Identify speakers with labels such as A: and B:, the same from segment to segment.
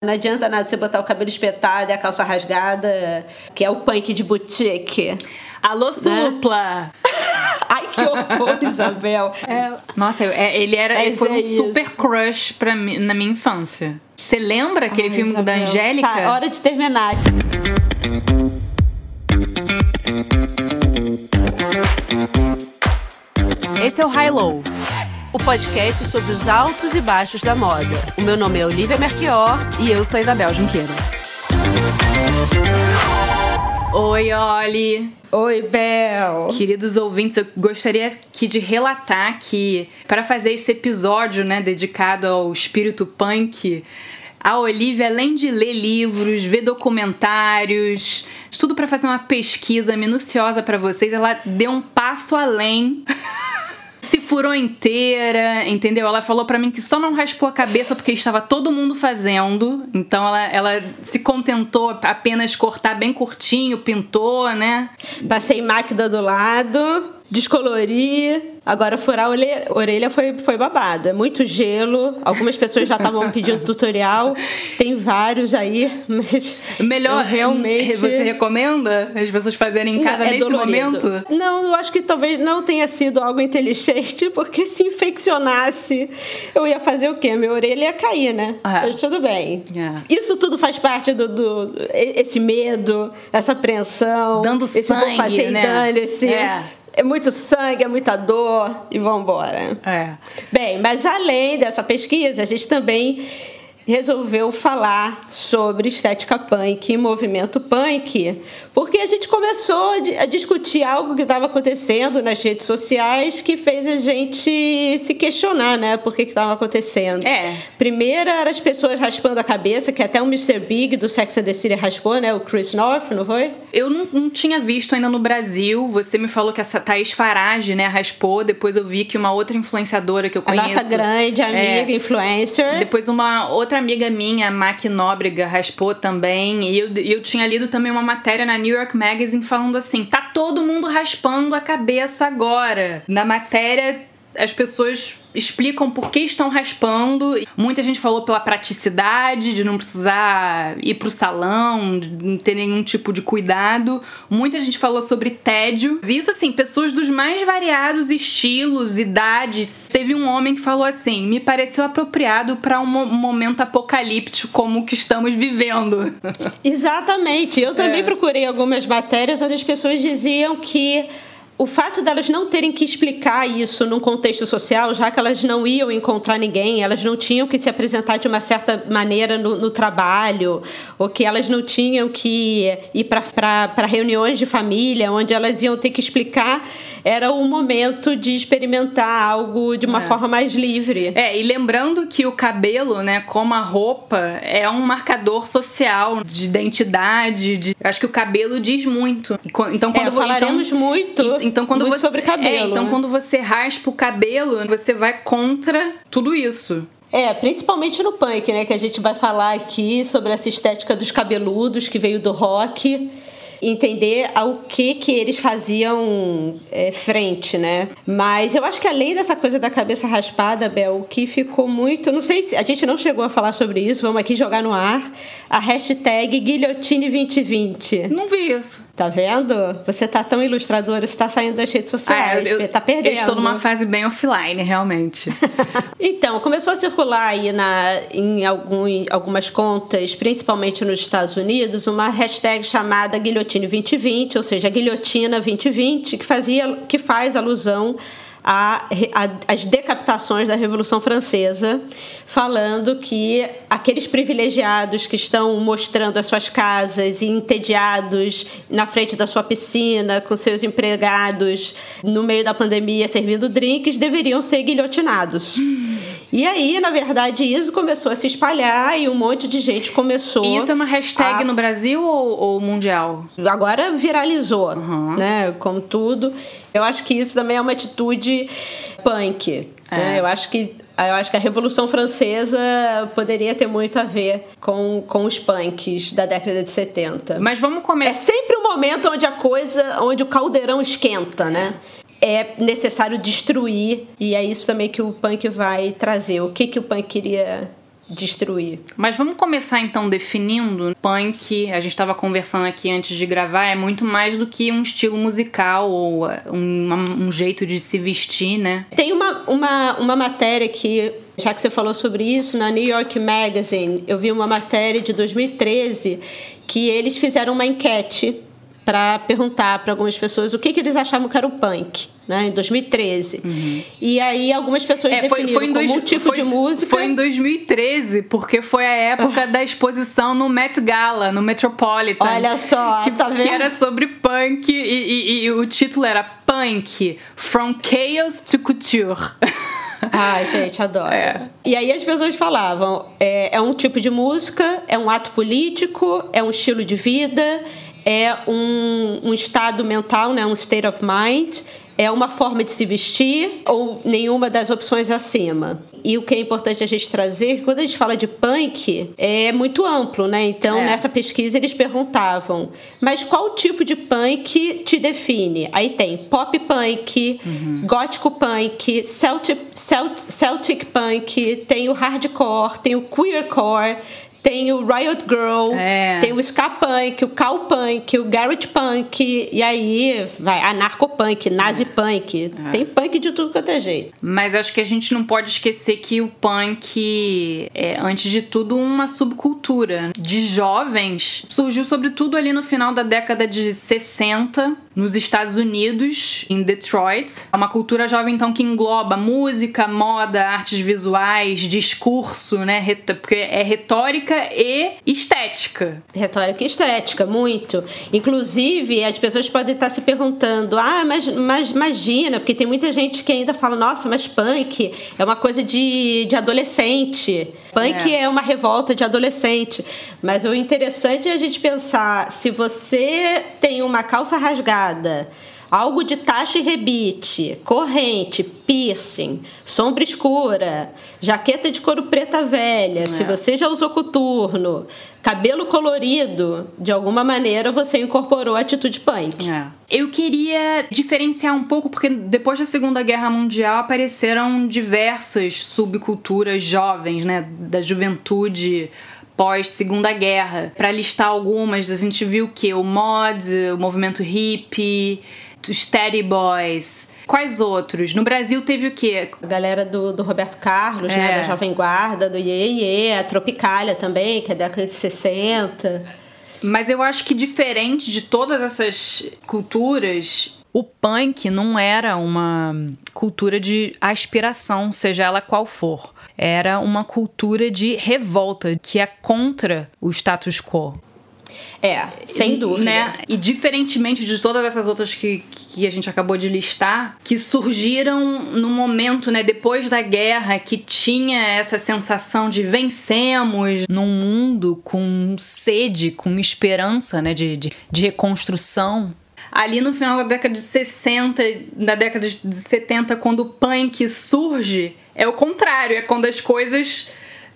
A: Não adianta nada você botar o cabelo espetado e a calça rasgada, que é o punk de boutique.
B: Alô, né? supla! Né?
A: Ai, que horror, Isabel.
B: É, nossa, é, ele era ele foi é um isso. super crush pra mim, na minha infância. Você lembra aquele Ai, filme Isabel. da Angélica?
A: Tá, hora de terminar.
C: Esse é o High Low o podcast sobre os altos e baixos da moda. O meu nome é Olivia Merquior
B: e eu sou Isabel Junqueira. Oi, Oli.
A: Oi, Bel.
B: Queridos ouvintes, eu gostaria aqui de relatar que para fazer esse episódio, né, dedicado ao espírito punk, a Olivia, além de ler livros, ver documentários, tudo para fazer uma pesquisa minuciosa para vocês, ela deu um passo além furou inteira, entendeu? Ela falou para mim que só não raspou a cabeça porque estava todo mundo fazendo. Então ela, ela se contentou apenas cortar bem curtinho, pintou, né?
A: Passei máquina do lado descolorir. Agora, furar a orelha foi, foi babado. É muito gelo. Algumas pessoas já estavam pedindo tutorial. Tem vários aí, mas.
B: Melhor, realmente. Você recomenda as pessoas fazerem em casa é nesse dolorido. momento?
A: Não, eu acho que talvez não tenha sido algo inteligente, porque se infeccionasse, eu ia fazer o quê? Minha orelha ia cair, né? Ah. Mas tudo bem. Yeah. É. Isso tudo faz parte do, do. esse medo, essa apreensão.
B: Dando
A: esse
B: sangue, vou fazer
A: né? dane-se. É é muito sangue, é muita dor e vamos embora.
B: É.
A: Bem, mas além dessa pesquisa, a gente também resolveu falar sobre estética punk e movimento punk, porque a gente começou a discutir algo que estava acontecendo nas redes sociais que fez a gente se questionar, né, por que estava acontecendo.
B: É.
A: Primeiro eram as pessoas raspando a cabeça, que até o Mr. Big do Sex and the City raspou, né, o Chris North, não foi?
B: Eu não, não tinha visto ainda no Brasil, você me falou que essa Thaís Farage, né, raspou, depois eu vi que uma outra influenciadora que eu conheço...
A: A nossa grande amiga é, influencer.
B: Depois uma outra amiga minha, Mac Nóbrega, raspou também. E eu, eu tinha lido também uma matéria na New York Magazine falando assim: tá todo mundo raspando a cabeça agora. Na matéria as pessoas explicam por que estão raspando. Muita gente falou pela praticidade, de não precisar ir pro salão, de não ter nenhum tipo de cuidado. Muita gente falou sobre tédio. E isso, assim, pessoas dos mais variados estilos, idades. Teve um homem que falou assim: me pareceu apropriado para um momento apocalíptico como o que estamos vivendo.
A: Exatamente. Eu também é. procurei algumas matérias onde as pessoas diziam que o fato delas não terem que explicar isso num contexto social, já que elas não iam encontrar ninguém, elas não tinham que se apresentar de uma certa maneira no, no trabalho, ou que elas não tinham que ir para reuniões de família, onde elas iam ter que explicar, era o momento de experimentar algo de uma é. forma mais livre.
B: É, e lembrando que o cabelo, né, como a roupa, é um marcador social de identidade, de... acho que o cabelo diz muito. Então, quando
A: é, falaremos então, muito
B: então quando
A: Muito
B: você
A: sobre cabelo.
B: É, então
A: né?
B: quando você raspa o cabelo, você vai contra tudo isso.
A: É, principalmente no punk, né? Que a gente vai falar aqui sobre essa estética dos cabeludos que veio do rock entender ao que que eles faziam é, frente, né? Mas eu acho que além dessa coisa da cabeça raspada, Bel, o que ficou muito, não sei se a gente não chegou a falar sobre isso, vamos aqui jogar no ar a hashtag Guilhotine 2020.
B: Não vi isso.
A: Tá vendo? Você tá tão ilustradora, você tá saindo das redes sociais, ah, eu, tá perdendo. Eu
B: estou numa fase bem offline, realmente.
A: então, começou a circular aí na, em algum, algumas contas, principalmente nos Estados Unidos, uma hashtag chamada Guilhotine 2020, ou seja, Guilhotina 2020, que, fazia, que faz alusão a, a, as decapitações da Revolução Francesa, falando que aqueles privilegiados que estão mostrando as suas casas e entediados na frente da sua piscina, com seus empregados no meio da pandemia servindo drinks, deveriam ser guilhotinados. Hum. E aí, na verdade, isso começou a se espalhar e um monte de gente começou.
B: E isso é uma hashtag a... no Brasil ou, ou, mundial?
A: Agora viralizou, uhum. né? Como tudo. Eu acho que isso também é uma atitude punk. É. Né? Eu acho que eu acho que a Revolução Francesa poderia ter muito a ver com, com os punks da década de 70.
B: Mas vamos começar.
A: É sempre um momento onde a coisa, onde o caldeirão esquenta, né? É necessário destruir, e é isso também que o punk vai trazer. O que, que o punk queria destruir.
B: Mas vamos começar então definindo punk. A gente estava conversando aqui antes de gravar, é muito mais do que um estilo musical ou um, um jeito de se vestir, né?
A: Tem uma, uma, uma matéria que, já que você falou sobre isso, na New York Magazine, eu vi uma matéria de 2013 que eles fizeram uma enquete para perguntar para algumas pessoas o que, que eles achavam que era o punk né, em 2013. Uhum. E aí algumas pessoas é, definiram foi, foi como dois, um tipo
B: foi,
A: de música.
B: Foi em 2013, porque foi a época da exposição no Met Gala, no Metropolitan.
A: Olha só,
B: que,
A: tá
B: que era sobre punk e, e, e o título era Punk, From Chaos to Couture.
A: Ai, gente, adoro. É. E aí as pessoas falavam: é, é um tipo de música, é um ato político, é um estilo de vida, é um, um estado mental, né, um state of mind, é uma forma de se vestir ou nenhuma das opções acima. E o que é importante a gente trazer, quando a gente fala de punk, é muito amplo, né? Então, é. nessa pesquisa eles perguntavam, mas qual tipo de punk te define? Aí tem pop punk, uhum. gótico punk, Celtic, Celtic, Celtic punk, tem o hardcore, tem o queercore, tem o Riot Girl, é. tem o ska punk, o cow punk, o garage punk, e aí vai anarcopunk, nazi punk, é. tem punk de tudo quanto é jeito.
B: Mas acho que a gente não pode esquecer que o punk é, antes de tudo, uma subcultura de jovens. Surgiu sobretudo ali no final da década de 60, nos Estados Unidos, em Detroit. É uma cultura jovem, então, que engloba música, moda, artes visuais, discurso, né? Porque é retórica e estética.
A: Retórica e estética, muito. Inclusive, as pessoas podem estar se perguntando: ah, mas, mas imagina, porque tem muita gente que ainda fala: nossa, mas punk é uma coisa de, de adolescente. Punk é. é uma revolta de adolescente. Mas o interessante é a gente pensar: se você tem uma calça rasgada, algo de taxa e rebite, corrente, piercing, sombra escura, jaqueta de couro preta velha, é. se você já usou coturno, cabelo colorido, de alguma maneira você incorporou a atitude punk.
B: É. Eu queria diferenciar um pouco, porque depois da Segunda Guerra Mundial apareceram diversas subculturas jovens, né, da juventude pós Segunda Guerra. Para listar algumas, a gente viu que o mod, o movimento hippie, os Teddy Boys. Quais outros? No Brasil teve o quê?
A: A galera do, do Roberto Carlos, né? é. né? Da Jovem Guarda, do Iê Iê, a Tropicália também, que é da década de 60.
B: Mas eu acho que diferente de todas essas culturas, o punk não era uma cultura de aspiração, seja ela qual for. Era uma cultura de revolta, que é contra o status quo.
A: É, sem dúvida.
B: Né? E diferentemente de todas essas outras que, que a gente acabou de listar, que surgiram no momento, né, depois da guerra, que tinha essa sensação de vencemos num mundo com sede, com esperança, né, de, de, de reconstrução ali no final da década de 60, da década de 70, quando o punk surge, é o contrário, é quando as coisas.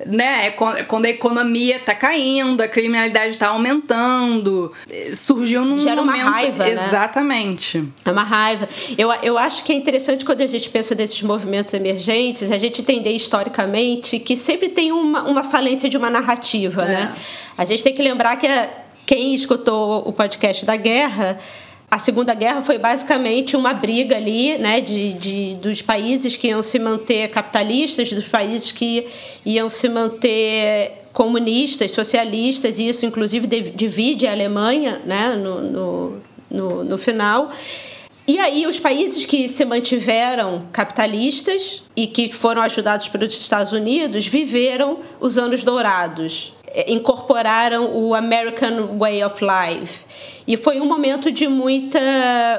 B: Né, é quando a economia tá caindo, a criminalidade tá aumentando. Surgiu num
A: Gera
B: momento...
A: uma raiva,
B: né? Exatamente.
A: É uma raiva. Eu, eu acho que é interessante quando a gente pensa desses movimentos emergentes, a gente entender historicamente que sempre tem uma, uma falência de uma narrativa, é. né? A gente tem que lembrar que a, quem escutou o podcast da guerra a Segunda Guerra foi basicamente uma briga ali, né, de, de, dos países que iam se manter capitalistas, dos países que iam se manter comunistas, socialistas, e isso inclusive divide a Alemanha, né, no, no, no, no final. E aí, os países que se mantiveram capitalistas e que foram ajudados pelos Estados Unidos viveram os anos dourados incorporaram o American Way of Life. E foi um momento de muita,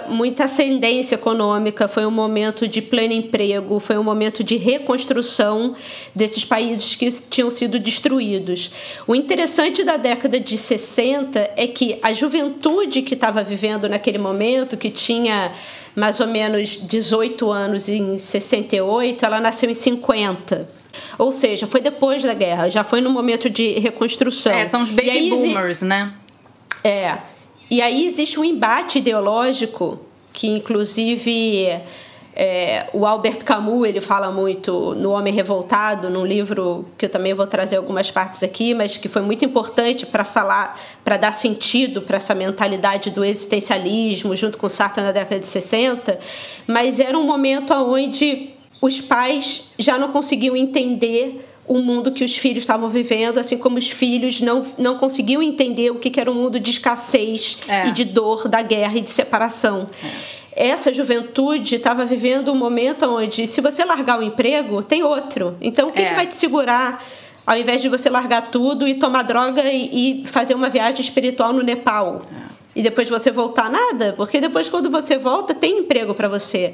A: muita ascendência econômica, foi um momento de pleno emprego, foi um momento de reconstrução desses países que tinham sido destruídos. O interessante da década de 60 é que a juventude que estava vivendo naquele momento, que tinha mais ou menos 18 anos em 68, ela nasceu em 50. Ou seja, foi depois da guerra, já foi no momento de reconstrução.
B: É, são os baby boomers, né?
A: É. E aí existe um embate ideológico que, inclusive, É, o Albert Camus ele fala muito no Homem Revoltado, num livro que eu também vou trazer algumas partes aqui, mas que foi muito importante para falar, para dar sentido para essa mentalidade do existencialismo, junto com Sartre na década de 60. Mas era um momento onde os pais já não conseguiam entender o mundo que os filhos estavam vivendo, assim como os filhos não, não conseguiam entender o que era um mundo de escassez é. e de dor, da guerra e de separação. É essa juventude estava vivendo um momento onde, se você largar o emprego, tem outro. Então, o que, é. que vai te segurar? Ao invés de você largar tudo e tomar droga e, e fazer uma viagem espiritual no Nepal. É. E depois você voltar, nada. Porque depois, quando você volta, tem emprego para você.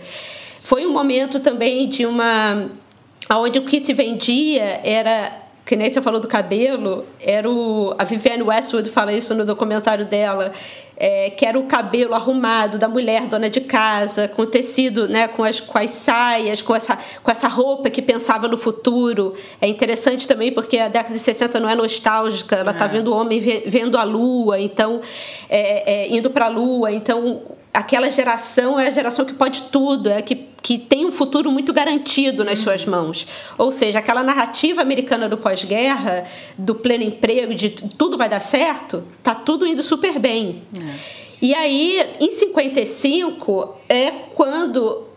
A: Foi um momento também de uma. onde o que se vendia era que nem você falou do cabelo, era o. A Vivienne Westwood fala isso no documentário dela, é, que era o cabelo arrumado da mulher dona de casa, com o tecido, né, com, as, com as saias, com essa, com essa roupa que pensava no futuro. É interessante também porque a década de 60 não é nostálgica, ela está é. vendo o homem vendo a lua, então, é, é indo para a lua, então aquela geração é a geração que pode tudo, é que, que tem um futuro muito garantido nas suas mãos. Ou seja, aquela narrativa americana do pós-guerra, do pleno emprego, de tudo vai dar certo, tá tudo indo super bem. É. E aí, em 55, é quando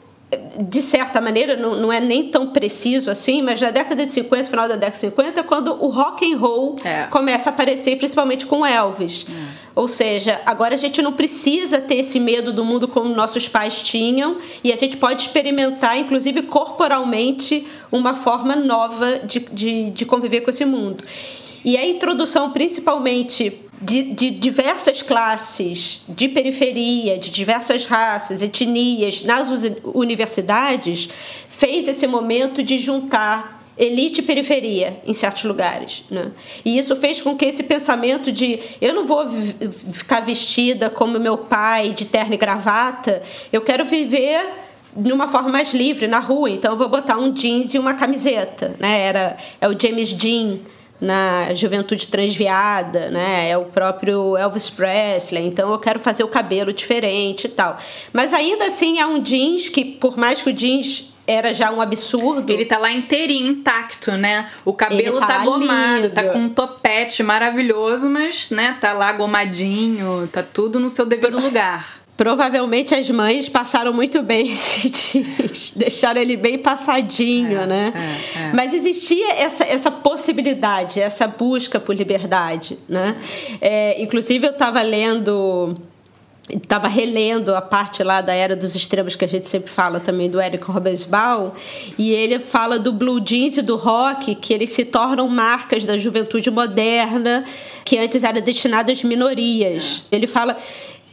A: de certa maneira, não, não é nem tão preciso assim, mas na década de 50, final da década de 50, é quando o rock and roll é. começa a aparecer, principalmente com Elvis. É. Ou seja, agora a gente não precisa ter esse medo do mundo como nossos pais tinham, e a gente pode experimentar, inclusive corporalmente, uma forma nova de, de, de conviver com esse mundo. E a introdução, principalmente de, de, diversas classes, de periferia, de diversas raças, etnias nas universidades, fez esse momento de juntar elite e periferia em certos lugares. Né? E isso fez com que esse pensamento de eu não vou ficar vestida como meu pai, de terno e gravata, eu quero viver de uma forma mais livre na rua, então eu vou botar um jeans e uma camiseta. Né? Era, é o James Dean na juventude transviada, né? É o próprio Elvis Presley, então eu quero fazer o cabelo diferente e tal. Mas ainda assim é um jeans que, por mais que o jeans era já um absurdo.
B: Ele tá lá inteirinho, intacto, né? O cabelo tá, tá gomado, lindo. tá com um topete maravilhoso, mas, né, tá lá gomadinho, tá tudo no seu devido lugar.
A: Provavelmente as mães passaram muito bem esse dias, deixaram ele bem passadinho, é, né? É, é. Mas existia essa, essa possibilidade, essa busca por liberdade, né? É, inclusive eu estava lendo estava relendo a parte lá da era dos extremos que a gente sempre fala também do Eric Robesbaum e ele fala do blue jeans e do rock que eles se tornam marcas da juventude moderna que antes era destinada às minorias. Ele fala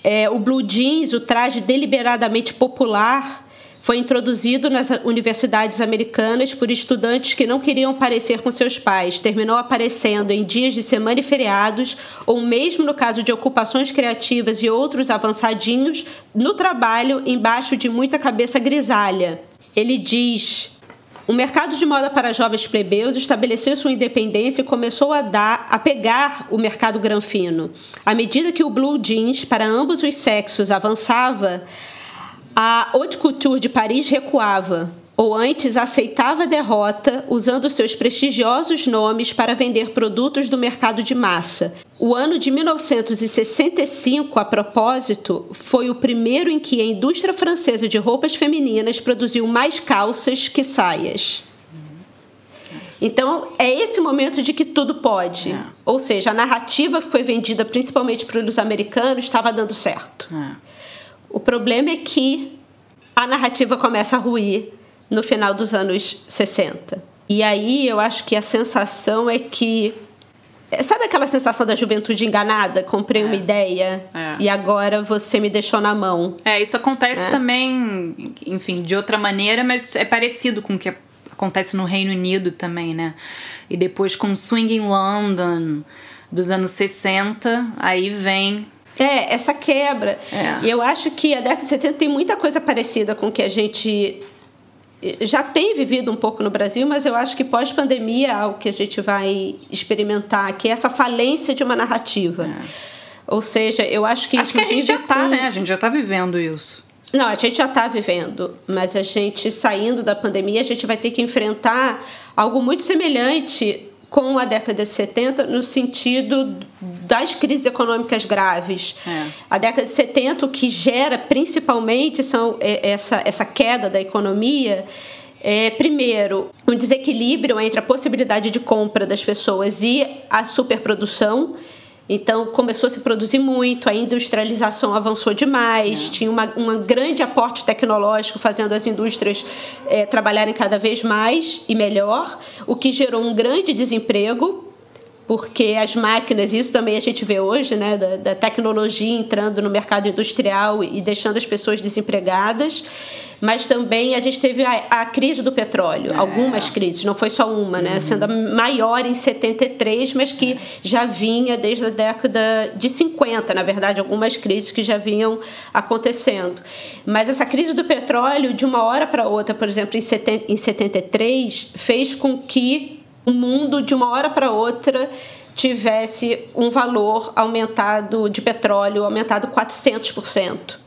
A: é, o blue jeans, o traje deliberadamente popular, foi introduzido nas universidades americanas por estudantes que não queriam parecer com seus pais. Terminou aparecendo em dias de semana e feriados, ou mesmo no caso de ocupações criativas e outros avançadinhos, no trabalho embaixo de muita cabeça grisalha. Ele diz: o mercado de moda para jovens plebeus estabeleceu sua independência e começou a dar, a pegar o mercado granfino. À medida que o blue jeans para ambos os sexos avançava, a haute couture de Paris recuava ou antes aceitava a derrota usando seus prestigiosos nomes para vender produtos do mercado de massa. O ano de 1965, a propósito, foi o primeiro em que a indústria francesa de roupas femininas produziu mais calças que saias. Então, é esse momento de que tudo pode. É. Ou seja, a narrativa que foi vendida principalmente para os americanos estava dando certo. É. O problema é que a narrativa começa a ruir no final dos anos 60. E aí eu acho que a sensação é que. Sabe aquela sensação da juventude enganada? Comprei é. uma ideia é. e agora você me deixou na mão.
B: É, isso acontece é. também, enfim, de outra maneira, mas é parecido com o que acontece no Reino Unido também, né? E depois com Swing in London dos anos 60, aí vem
A: é, essa quebra. É. E eu acho que a década de 70 tem muita coisa parecida com o que a gente já tem vivido um pouco no Brasil, mas eu acho que pós-pandemia é algo que a gente vai experimentar, que é essa falência de uma narrativa. É. Ou seja, eu acho que.
B: Acho que a gente já está, com... né? A gente já está vivendo isso.
A: Não, a gente já está vivendo, mas a gente saindo da pandemia, a gente vai ter que enfrentar algo muito semelhante com a década de 70 no sentido das crises econômicas graves. É. A década de 70 o que gera principalmente são é, essa, essa queda da economia é, primeiro, um desequilíbrio entre a possibilidade de compra das pessoas e a superprodução. Então, começou a se produzir muito, a industrialização avançou demais, é. tinha uma, um grande aporte tecnológico fazendo as indústrias é, trabalharem cada vez mais e melhor, o que gerou um grande desemprego, porque as máquinas, isso também a gente vê hoje, né, da, da tecnologia entrando no mercado industrial e deixando as pessoas desempregadas mas também a gente teve a, a crise do petróleo, é. algumas crises, não foi só uma, né? Uhum. Sendo a maior em 73, mas que já vinha desde a década de 50, na verdade, algumas crises que já vinham acontecendo. Mas essa crise do petróleo, de uma hora para outra, por exemplo, em, 70, em 73, fez com que o mundo, de uma hora para outra, tivesse um valor aumentado de petróleo aumentado 400%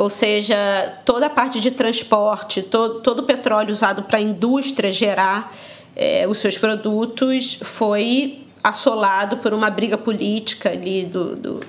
A: ou seja, toda a parte de transporte, todo, todo o petróleo usado para a indústria gerar é, os seus produtos foi assolado por uma briga política ali do, do,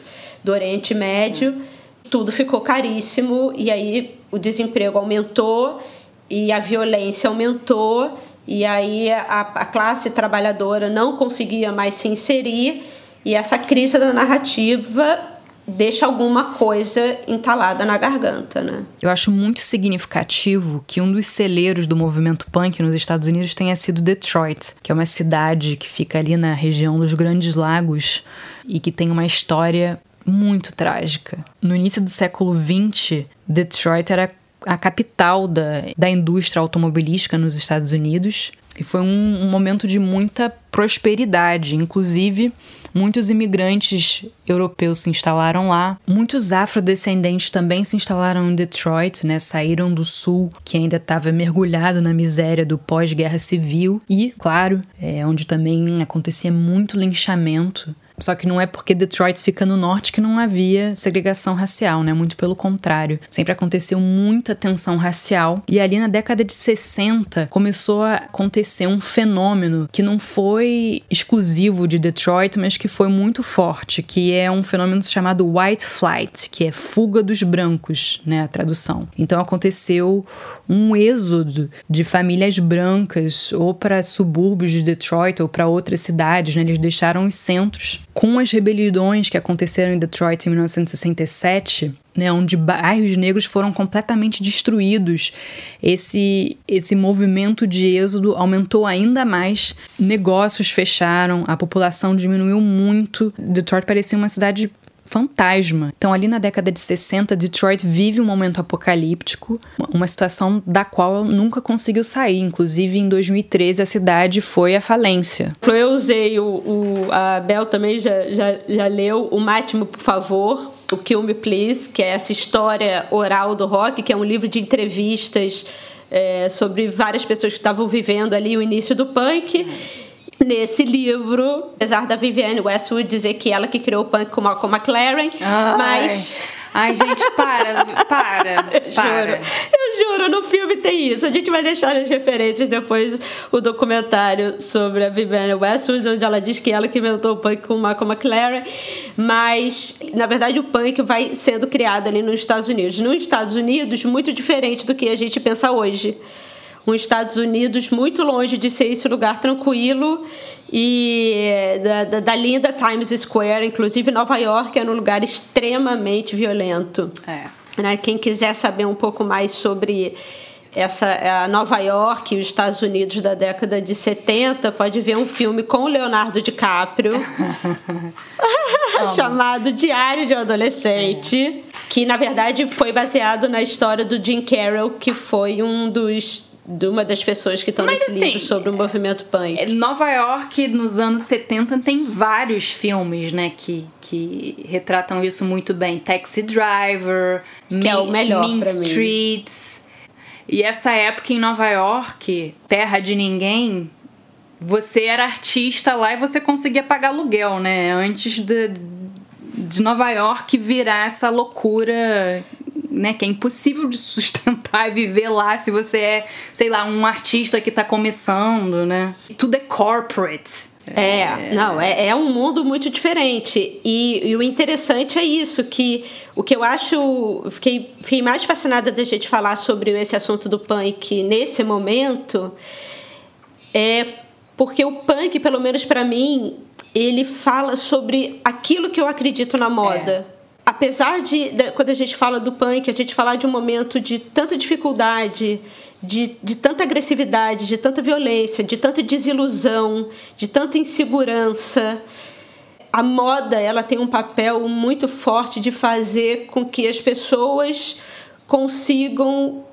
A: do Oriente Médio. Tudo ficou caríssimo e aí o desemprego aumentou e a violência aumentou e aí a, a classe trabalhadora não conseguia mais se inserir e essa crise da narrativa deixa alguma coisa entalada na garganta, né?
B: Eu acho muito significativo que um dos celeiros do movimento punk nos Estados Unidos tenha sido Detroit, que é uma cidade que fica ali na região dos Grandes Lagos e que tem uma história muito trágica. No início do século XX, Detroit era a capital da, da indústria automobilística nos Estados Unidos e foi um, um momento de muita prosperidade, inclusive Muitos imigrantes europeus se instalaram lá. Muitos afrodescendentes também se instalaram em Detroit, né? Saíram do sul, que ainda estava mergulhado na miséria do pós-guerra civil. E, claro, é onde também acontecia muito linchamento só que não é porque Detroit fica no norte que não havia segregação racial, né? Muito pelo contrário. Sempre aconteceu muita tensão racial. E ali na década de 60 começou a acontecer um fenômeno que não foi exclusivo de Detroit, mas que foi muito forte, que é um fenômeno chamado white flight, que é fuga dos brancos, né? A tradução. Então aconteceu um êxodo de famílias brancas ou para subúrbios de Detroit ou para outras cidades, né? Eles deixaram os centros com as rebeliões que aconteceram em Detroit em 1967, né, onde bairros negros foram completamente destruídos, esse, esse movimento de êxodo aumentou ainda mais, negócios fecharam, a população diminuiu muito. Detroit parecia uma cidade fantasma. Então, ali na década de 60, Detroit vive um momento apocalíptico, uma situação da qual nunca conseguiu sair. Inclusive, em 2013, a cidade foi à falência.
A: Eu usei o. o a Bel também já, já, já leu o Mátimo, por favor, o Kill Me Please, que é essa história oral do rock, que é um livro de entrevistas. É, sobre várias pessoas que estavam vivendo ali o início do punk nesse livro, apesar da Vivienne Westwood dizer que ela que criou o punk com Malcolm McLaren, Ai. mas
D: Ai, gente, para, para, para.
A: Juro, eu juro, no filme tem isso. A gente vai deixar as referências depois o documentário sobre a Vivienne Westwood, onde ela diz que ela que inventou o punk com o Malcolm McLaren. Mas, na verdade, o punk vai sendo criado ali nos Estados Unidos. Nos Estados Unidos, muito diferente do que a gente pensa hoje os Estados Unidos muito longe de ser esse lugar tranquilo e da, da, da, linda Times Square, inclusive Nova York é um lugar extremamente violento. É. Né? Quem quiser saber um pouco mais sobre essa a Nova York e os Estados Unidos da década de 70 pode ver um filme com Leonardo DiCaprio chamado Diário de um Adolescente, é. que na verdade foi baseado na história do Jim Carroll, que foi um dos de uma das pessoas que estão nesse assim, livro sobre o movimento punk. É,
D: Nova York, nos anos 70, tem vários filmes, né, que, que retratam isso muito bem. Taxi Driver,
A: que mean, é o melhor
D: mean Streets. E essa época em Nova York, terra de ninguém, você era artista lá e você conseguia pagar aluguel, né? Antes de, de Nova York virar essa loucura
B: né, que é impossível de sustentar e viver lá se você é, sei lá, um artista que tá começando, né? Tudo é corporate.
A: É, não, é, é um mundo muito diferente. E, e, o interessante é isso, que o que eu acho. Fiquei, fiquei mais fascinada da gente falar sobre esse assunto do punk nesse momento, é porque o punk, pelo menos para mim, ele fala sobre aquilo que eu acredito na moda. É. Apesar de, de, quando a gente fala do punk, a gente falar de um momento de tanta dificuldade, de, de tanta agressividade, de tanta violência, de tanta desilusão, de tanta insegurança. A moda ela tem um papel muito forte de fazer com que as pessoas consigam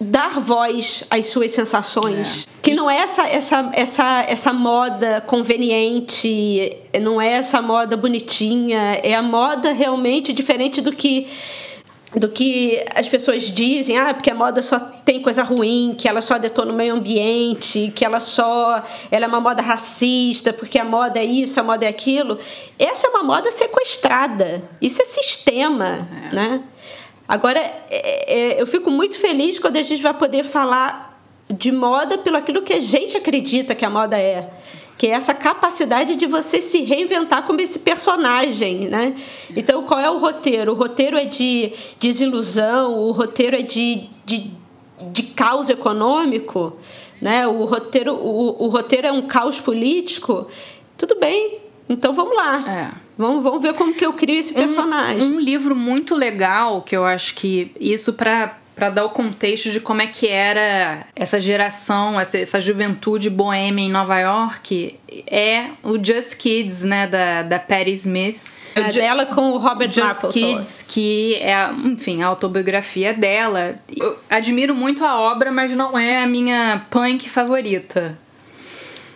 A: dar voz às suas sensações. É. Que não é essa, essa, essa, essa moda conveniente, não é essa moda bonitinha, é a moda realmente diferente do que do que as pessoas dizem, ah, porque a moda só tem coisa ruim, que ela só detona o meio ambiente, que ela só ela é uma moda racista, porque a moda é isso, a moda é aquilo. Essa é uma moda sequestrada. Isso é sistema, é. né? Agora, é, é, eu fico muito feliz quando a gente vai poder falar de moda pelo aquilo que a gente acredita que a moda é que é essa capacidade de você se reinventar como esse personagem, né? Então, qual é o roteiro? O roteiro é de desilusão, o roteiro é de, de, de caos econômico, né? O roteiro, o, o roteiro é um caos político. Tudo bem, então vamos lá. É. Vamos, vamos ver como que eu crio esse personagem.
B: Um, um livro muito legal que eu acho que isso para para dar o contexto de como é que era essa geração, essa, essa juventude boêmia em Nova York, é o Just Kids, né, da, da Patti Smith.
A: É dela com o Robert
B: Just Kids, que é, enfim, a autobiografia dela. Eu admiro muito a obra, mas não é a minha punk favorita.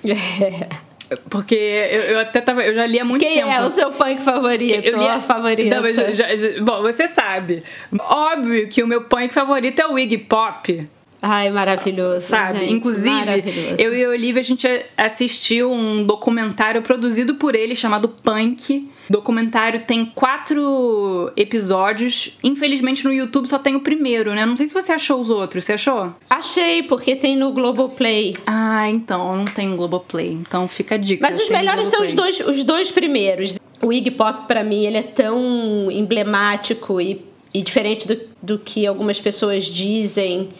B: É. Porque eu, eu, até tava. Eu já li há muito
A: Quem
B: tempo.
A: Quem é o seu punk favorito? Eu lia, favorito? Não,
B: já, já, bom, você sabe. Óbvio que o meu punk favorito é o Iggy Pop.
A: Ai, maravilhoso.
B: Sabe? Gente, Inclusive, maravilhoso. eu e a Olivia, a gente assistiu um documentário produzido por ele chamado Punk. O documentário tem quatro episódios. Infelizmente no YouTube só tem o primeiro, né? Não sei se você achou os outros. Você achou?
A: Achei, porque tem no Globoplay.
B: Ah, então. Não no Globoplay. Então fica a dica.
A: Mas os melhores são os dois, os dois primeiros. O Iggy Pop, para mim, ele é tão emblemático e, e diferente do, do que algumas pessoas dizem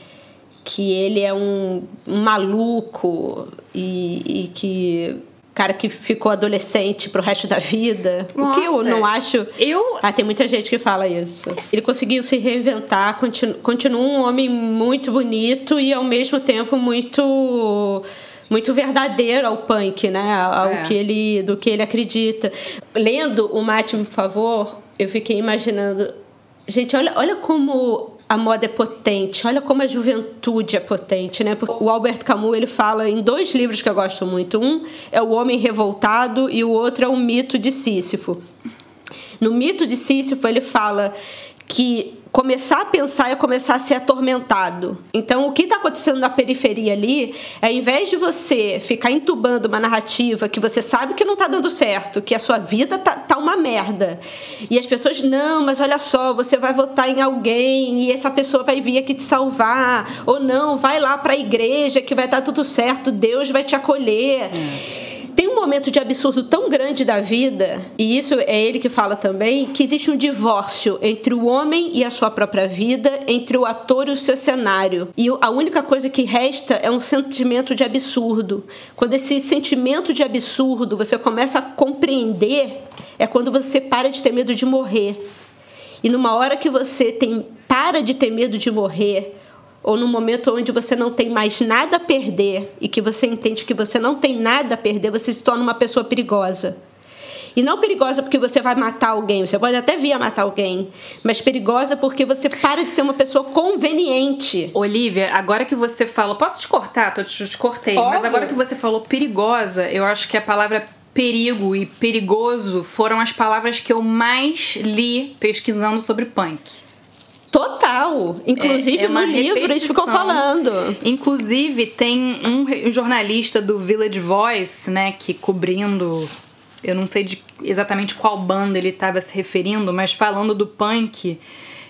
A: que ele é um, maluco e, e, que cara que ficou adolescente pro resto da vida. Nossa, o que eu não acho.
B: Eu.
A: Ah, tem muita gente que fala isso. Ele conseguiu se reinventar, continu, continua um homem muito bonito e ao mesmo tempo muito muito verdadeiro ao punk, né? Ao é. que ele, do que ele acredita. Lendo o Mate, por favor, eu fiquei imaginando. Gente, olha, olha como a moda é potente. Olha como a juventude é potente, né? Porque o Albert Camus ele fala em dois livros que eu gosto muito. Um é O Homem Revoltado e o outro é O Mito de Sísifo. No Mito de Sísifo ele fala que começar a pensar é começar a ser atormentado. Então, o que está acontecendo na periferia ali é, ao invés de você ficar entubando uma narrativa que você sabe que não está dando certo, que a sua vida tá, tá uma merda, e as pessoas, não, mas olha só, você vai votar em alguém e essa pessoa vai vir aqui te salvar, ou não, vai lá para a igreja que vai estar tá tudo certo, Deus vai te acolher. É tem um momento de absurdo tão grande da vida, e isso é ele que fala também, que existe um divórcio entre o homem e a sua própria vida, entre o ator e o seu cenário. E a única coisa que resta é um sentimento de absurdo. Quando esse sentimento de absurdo você começa a compreender, é quando você para de ter medo de morrer. E numa hora que você tem para de ter medo de morrer, ou num momento onde você não tem mais nada a perder e que você entende que você não tem nada a perder, você se torna uma pessoa perigosa. E não perigosa porque você vai matar alguém, você pode até vir a matar alguém, mas perigosa porque você para de ser uma pessoa conveniente.
B: Olivia, agora que você falou, posso te cortar? Tô te, te cortei, Óbvio. mas agora que você falou perigosa, eu acho que a palavra perigo e perigoso foram as palavras que eu mais li pesquisando sobre punk.
A: Total. Inclusive é, é no livro repetição. eles ficam falando.
B: Inclusive tem um, jornalista do Village Voice, né, que cobrindo eu não sei de exatamente qual banda ele estava se referindo, mas falando do punk,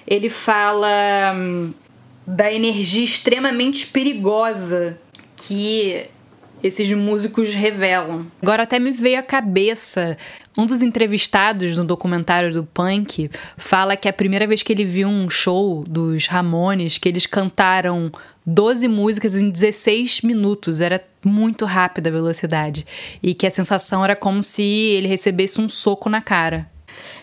B: ele fala hum, da energia extremamente perigosa que esses músicos revelam.
E: Agora até me veio à cabeça. Um dos entrevistados no documentário do Punk fala que a primeira vez que ele viu um show dos Ramones, que eles cantaram 12 músicas em 16 minutos, era muito rápida a velocidade. E que a sensação era como se ele recebesse um soco na cara.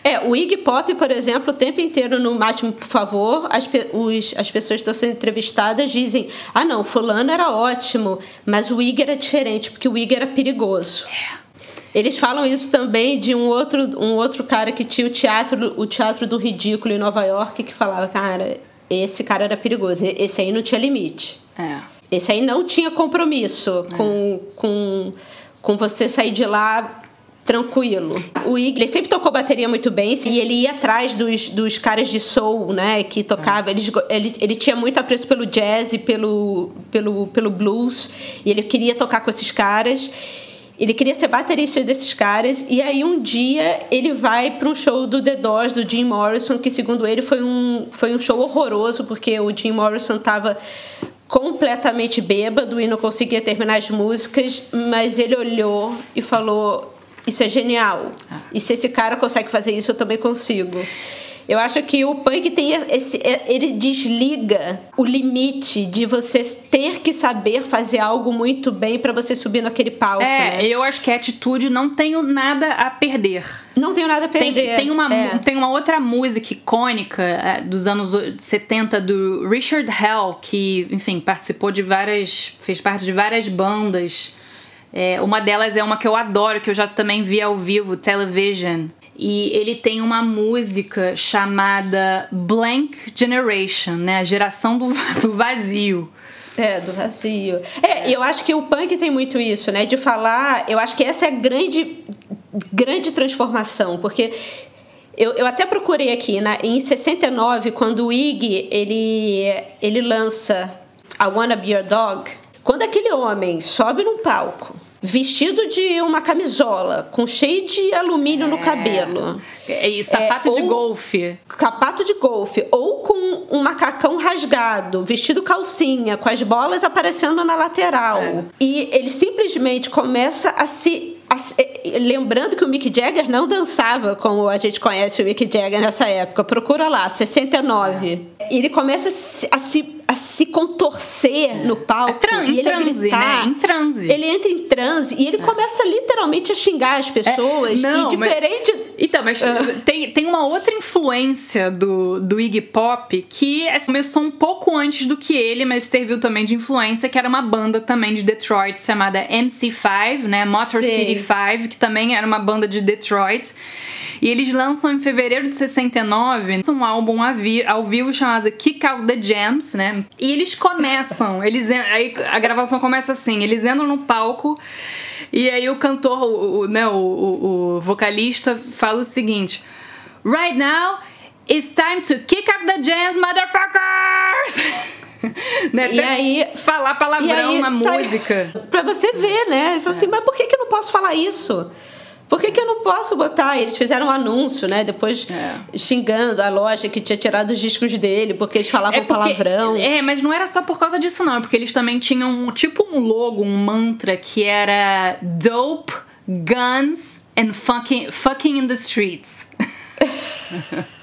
A: É, o Iggy Pop, por exemplo, o tempo inteiro no Máximo, por favor, as, os, as pessoas que estão sendo entrevistadas dizem: ah, não, Fulano era ótimo, mas o Iggy era diferente, porque o Iggy era perigoso. É. Eles falam isso também de um outro, um outro cara que tinha o teatro, o teatro do ridículo em Nova York, que falava, cara, esse cara era perigoso, esse aí não tinha limite.
B: É.
A: Esse aí não tinha compromisso é. com, com, com você sair de lá tranquilo. O Igor sempre tocou bateria muito bem e ele ia atrás dos, dos caras de soul, né, que tocava. Ele, ele, ele tinha muito apreço pelo jazz e pelo, pelo, pelo blues e ele queria tocar com esses caras. Ele queria ser baterista desses caras e aí um dia ele vai para um show do The Doors do Jim Morrison que segundo ele foi um foi um show horroroso porque o Jim Morrison estava completamente bêbado e não conseguia terminar as músicas, mas ele olhou e falou: isso é genial. Ah. E se esse cara consegue fazer isso, eu também consigo. Eu acho que o punk tem esse. É, ele desliga o limite de você ter que saber fazer algo muito bem para você subir naquele palco.
B: É,
A: né?
B: eu acho que a atitude não tenho nada a perder.
A: Não tenho nada a perder.
B: Tem, tem uma, é. tem uma outra música icônica é, dos anos 70 do Richard Hell, que, enfim, participou de várias. fez parte de várias bandas é, uma delas é uma que eu adoro, que eu já também vi ao vivo, Television. E ele tem uma música chamada Blank Generation, né? A geração do, do vazio.
A: É, do vazio. É, eu acho que o punk tem muito isso, né? De falar. Eu acho que essa é a grande, grande transformação, porque eu, eu até procurei aqui, na, em 69, quando o Iggy ele, ele lança I Wanna Be Your Dog, quando aquele homem sobe num palco vestido de uma camisola, com cheio de alumínio é. no cabelo.
B: É, e sapato é, de golfe.
A: Sapato de golfe. Ou com um macacão rasgado, vestido calcinha, com as bolas aparecendo na lateral. É. E ele simplesmente começa a se lembrando que o Mick Jagger não dançava como a gente conhece o Mick Jagger nessa época. Procura lá, 69. É. Ele começa a se a se contorcer é. no palco é tran, e ele transe, a gritar.
B: Né? Em transe.
A: Ele entra em transe e ele é. começa literalmente a xingar as pessoas. É. Não, e diferente.
B: Mas, então, mas uh. tem, tem uma outra influência do, do Iggy Pop que é, começou um pouco antes do que ele, mas serviu também de influência, que era uma banda também de Detroit chamada MC5, né? Motor Sim. City 5, que também era uma banda de Detroit. E eles lançam em fevereiro de 69 um álbum ao vivo chamado Kick Out the Jams, né? E eles começam, eles aí a gravação começa assim, eles entram no palco e aí o cantor, o, o né, o, o, o vocalista fala o seguinte: Right now, it's time to kick out the jams, motherfuckers! né?
A: E aí
B: falar palavrão aí, na música.
A: Pra você ver, né? Ele falou assim, é. assim, mas por que, que eu não posso falar isso? Por que, que eu não posso botar? Eles fizeram um anúncio, né? Depois é. xingando a loja que tinha tirado os discos dele, porque eles falavam é porque, palavrão.
B: É, mas não era só por causa disso, não. É porque eles também tinham tipo um logo, um mantra que era Dope, Guns and Fucking, fucking in the Streets.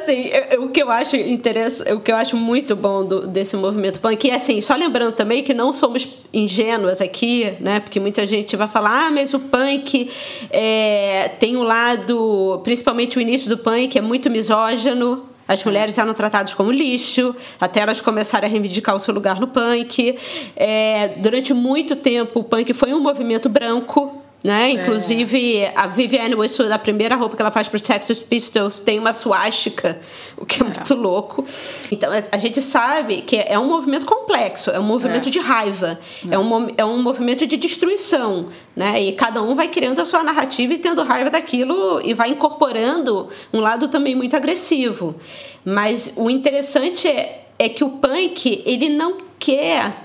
A: assim, o que eu acho interessante, o que eu acho muito bom do, desse movimento punk, é assim, só lembrando também que não somos ingênuas aqui, né? Porque muita gente vai falar, ah, mas o punk é, tem um lado, principalmente o início do punk, é muito misógino, as mulheres eram tratadas como lixo, até elas começarem a reivindicar o seu lugar no punk. É, durante muito tempo, o punk foi um movimento branco, né? É. Inclusive, a Vivienne Westwood, a primeira roupa que ela faz para os Texas Pistols, tem uma suástica, o que é, é, muito louco. Então, a gente sabe que é um movimento complexo, é um movimento é. de raiva, é. é, um, é um movimento de destruição. Né? E cada um vai criando a sua narrativa e tendo raiva daquilo e vai incorporando um lado também muito agressivo. Mas o interessante é, é que o punk, ele não quer.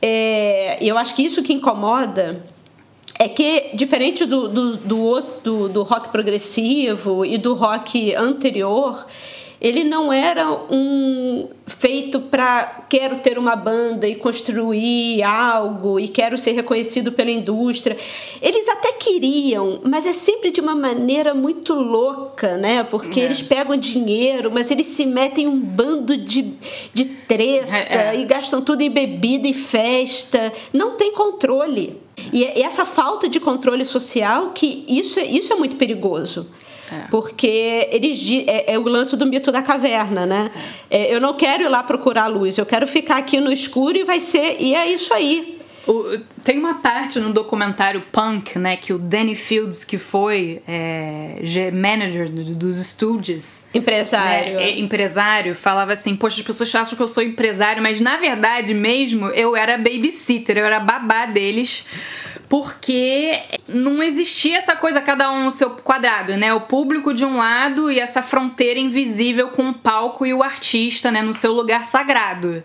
A: É, eu acho que isso que incomoda é que, diferente do, do, do, do, do rock progressivo e do rock anterior, ele não era um feito para quero ter uma banda e construir algo e quero ser reconhecido pela indústria. Eles até queriam, mas é sempre de uma maneira muito louca, né? Porque é. eles pegam dinheiro, mas eles se metem em um bando de, de treta é, é. e gastam tudo em bebida e festa. Não tem controle. E é essa falta de controle social que isso, é, isso é muito perigoso. É. Porque eles é, é, o lance do mito da caverna, né? É. eu não quero ir lá procurar luz, eu quero ficar aqui no escuro e vai ser. E é isso aí.
B: O, tem uma parte no documentário Punk, né, que o Danny Fields, que foi é, manager dos estúdios,
A: empresário,
B: né, empresário, falava assim: Poxa, as pessoas acham que eu sou empresário, mas na verdade mesmo eu era babysitter, eu era babá deles porque não existia essa coisa cada um no seu quadrado, né? O público de um lado e essa fronteira invisível com o palco e o artista, né, no seu lugar sagrado.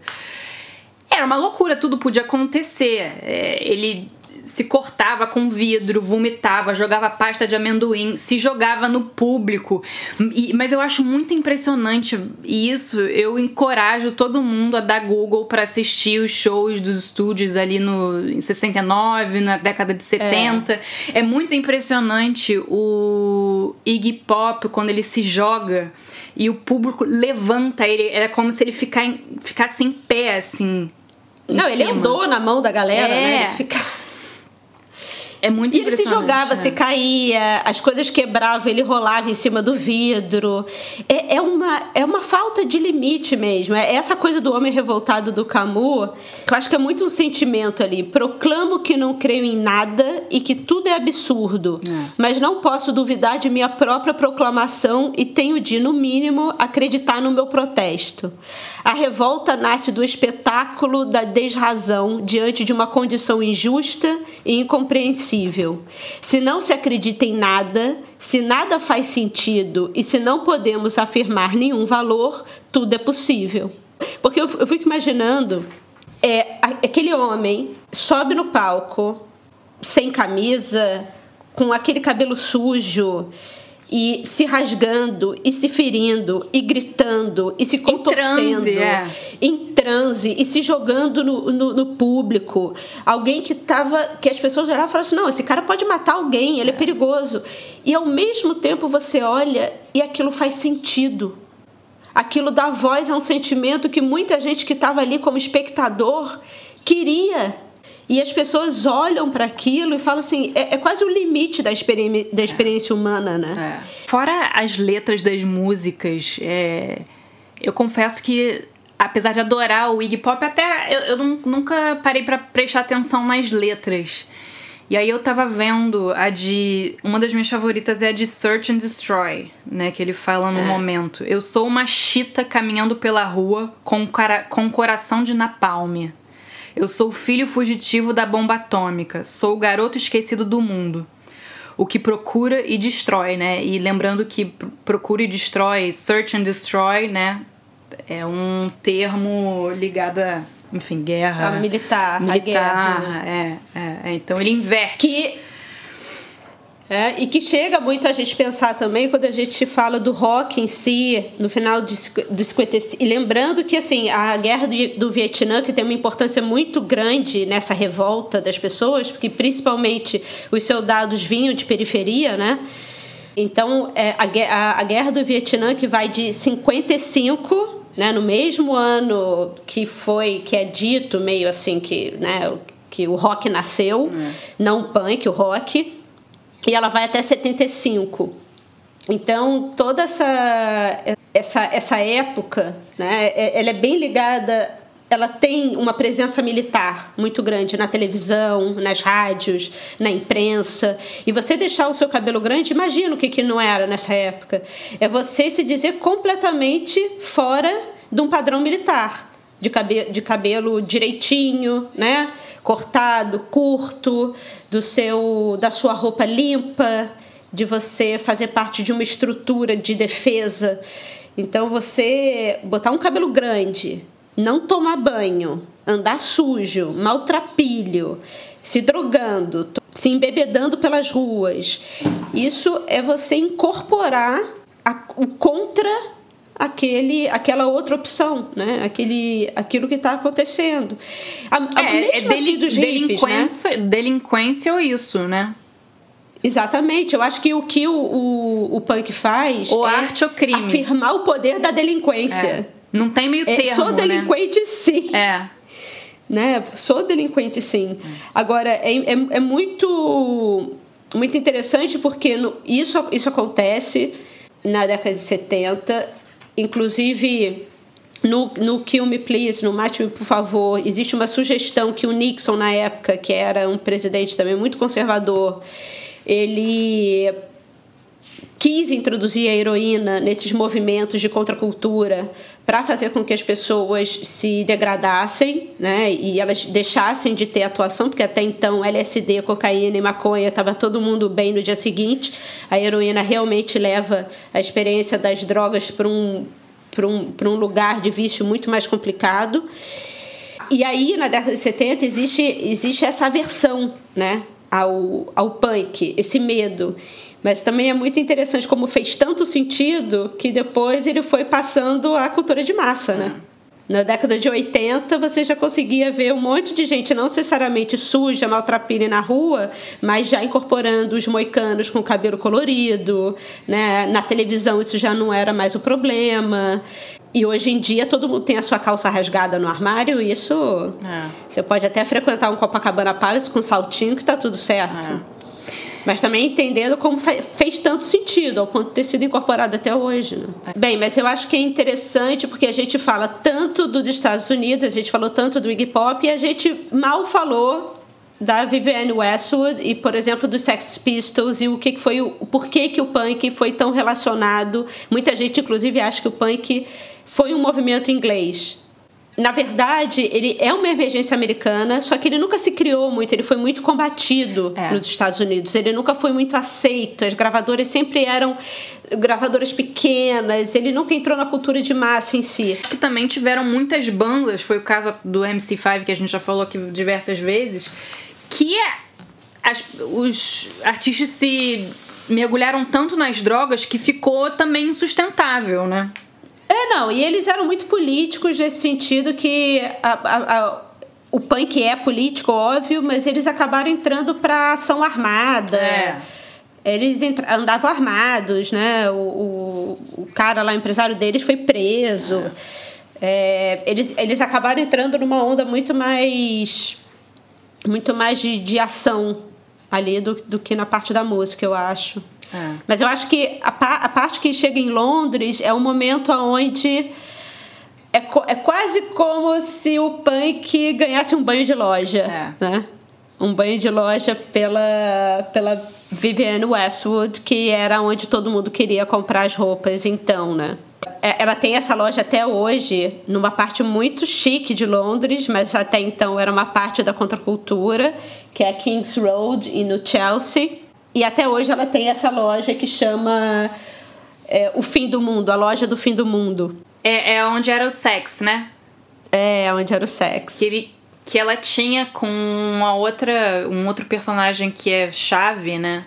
B: Era uma loucura, tudo podia acontecer. É, ele se cortava com vidro, vomitava, jogava pasta de amendoim, se jogava no público. E, mas eu acho muito impressionante isso. Eu encorajo todo mundo a dar Google para assistir os shows dos estúdios ali no, em 69, na década de 70. É, é muito impressionante o Iggy Pop quando ele se joga e o público levanta ele. Era como se ele ficar, ficasse em pé, assim.
A: Não, ele andou na mão da galera, né? é. né? Ele fica...
B: É muito
A: E ele se jogava, né? se caía, as coisas quebravam, ele rolava em cima do vidro. É, é, uma, é uma falta de limite mesmo. É essa coisa do homem revoltado do Camus, que eu acho que é muito um sentimento ali. Proclamo que não creio em nada e que tudo é absurdo, é. mas não posso duvidar de minha própria proclamação e tenho de, no mínimo, acreditar no meu protesto. A revolta nasce do espetáculo da desrazão diante de uma condição injusta e incompreensível. Se não se acredita em nada, se nada faz sentido e se não podemos afirmar nenhum valor, tudo é possível. Porque eu, eu fico imaginando é, aquele homem sobe no palco sem camisa, com aquele cabelo sujo e se rasgando e se ferindo e gritando e se contorcendo. em transe, é. em transe e se jogando no, no, no, público. Alguém que tava que as pessoas olhavam e falavam assim não esse cara pode matar alguém ele é. é. perigoso. E ao mesmo tempo você olha e aquilo faz sentido. Aquilo dá voz a um sentimento que muita gente que estava ali como espectador queria e as pessoas olham para aquilo e falam assim: é, é quase o limite da, experi da experiência humana, né?
B: É. Fora as letras das músicas, é, eu confesso que, apesar de adorar o Iggy Pop, até eu, eu nunca parei para prestar atenção nas letras. E aí eu tava vendo a de. Uma das minhas favoritas é a de Search and Destroy, né? Que ele fala no é. momento. Eu sou uma chita caminhando pela rua com, cara, com coração de napalm. Eu sou o filho fugitivo da bomba atômica, sou o garoto esquecido do mundo. O que procura e destrói, né? E lembrando que procura e destrói, search and destroy, né? É um termo ligado a, enfim, guerra.
A: A militar,
B: militar,
A: a guerra.
B: É, é, é, Então ele inverte.
A: Que é, e que chega muito a gente pensar também quando a gente fala do rock em si, no final do 55. E lembrando que assim, a guerra do, do Vietnã, que tem uma importância muito grande nessa revolta das pessoas, porque principalmente os soldados vinham de periferia, né? Então, é, a, a, a guerra do Vietnã, que vai de 55, né, no mesmo ano que foi, que é dito meio assim, que, né, que o rock nasceu, é. não o punk, o rock e ela vai até 75. Então, toda essa, essa, essa época, né, é, ela é bem ligada ela tem uma presença militar muito grande na televisão, nas rádios, na imprensa. E você deixar o seu cabelo grande, imagina o que, que não era nessa época. É você se dizer completamente fora de um padrão militar. De cabelo, de cabelo direitinho, né? cortado, curto, do seu da sua roupa limpa, de você fazer parte de uma estrutura de defesa. Então você botar um cabelo grande, não tomar banho, andar sujo, maltrapilho, se drogando, se embebedando pelas ruas. Isso é você incorporar a, o contra aquele, aquela outra opção, né? Aquele, aquilo que está acontecendo.
B: A, a, é, é assim delinquência, né? delinquência ou isso, né?
A: Exatamente. Eu acho que o que o, o, o punk faz
B: ou é arte ou crime.
A: afirmar o poder da delinquência. É.
B: Não tem meio termo, é,
A: Sou
B: né?
A: delinquente,
B: né?
A: sim.
B: É.
A: Né? Sou delinquente, sim. Agora, é, é, é muito, muito interessante porque no, isso, isso acontece na década de 70. Inclusive, no, no Kill Me Please, no Mate-me Por Favor, existe uma sugestão que o Nixon, na época, que era um presidente também muito conservador, ele quis introduzir a heroína nesses movimentos de contracultura para fazer com que as pessoas se degradassem, né, e elas deixassem de ter atuação, porque até então LSD, cocaína e maconha estava todo mundo bem no dia seguinte. A heroína realmente leva a experiência das drogas para um um, um lugar de vício muito mais complicado. E aí, na década de 70, existe, existe essa aversão né, ao, ao punk, esse medo. Mas também é muito interessante como fez tanto sentido que depois ele foi passando à cultura de massa, né? Na década de 80, você já conseguia ver um monte de gente, não necessariamente suja, maltrapilha na rua, mas já incorporando os moicanos com cabelo colorido. Né? Na televisão, isso já não era mais o problema. E hoje em dia, todo mundo tem a sua calça rasgada no armário. Isso. É. Você pode até frequentar um Copacabana Palace com saltinho, que tá tudo certo. É mas também entendendo como fez tanto sentido, ao ponto de ter sido incorporado até hoje. Né? Bem, mas eu acho que é interessante porque a gente fala tanto dos Estados Unidos, a gente falou tanto do Iggy Pop e a gente mal falou da Vivienne Westwood e, por exemplo, dos Sex Pistols e o que foi o porquê que o punk foi tão relacionado. Muita gente, inclusive, acha que o punk foi um movimento inglês na verdade, ele é uma emergência americana, só que ele nunca se criou muito, ele foi muito combatido é. nos Estados Unidos, ele nunca foi muito aceito, as gravadoras sempre eram gravadoras pequenas, ele nunca entrou na cultura de massa em si.
B: Que também tiveram muitas bandas, foi o caso do MC5 que a gente já falou aqui diversas vezes, que é, as, os artistas se mergulharam tanto nas drogas que ficou também insustentável, né?
A: É, não, e eles eram muito políticos nesse sentido que a, a, a, o punk é político, óbvio, mas eles acabaram entrando para ação armada. É. Eles andavam armados, né? O, o, o, cara lá, o empresário deles, foi preso. É. É, eles, eles acabaram entrando numa onda muito mais muito mais de, de ação ali do, do que na parte da música, eu acho. É. Mas eu acho que a, a, parte que chega em Londres é um momento onde é, é quase como se o punk ganhasse um banho de loja, é. né? Um banho de loja pela, pela Vivienne Westwood, que era onde todo mundo queria comprar as roupas então, né? É, ela tem essa loja até hoje, numa parte muito chique de Londres, mas até então era uma parte da contracultura, que é a King's Road e no Chelsea. E até hoje ela tem essa loja que chama é, O Fim do Mundo, a loja do fim do mundo.
B: É, é onde era o sex, né?
A: É, onde era o sex.
B: Que, ele, que ela tinha com uma outra, um outro personagem que é chave, né?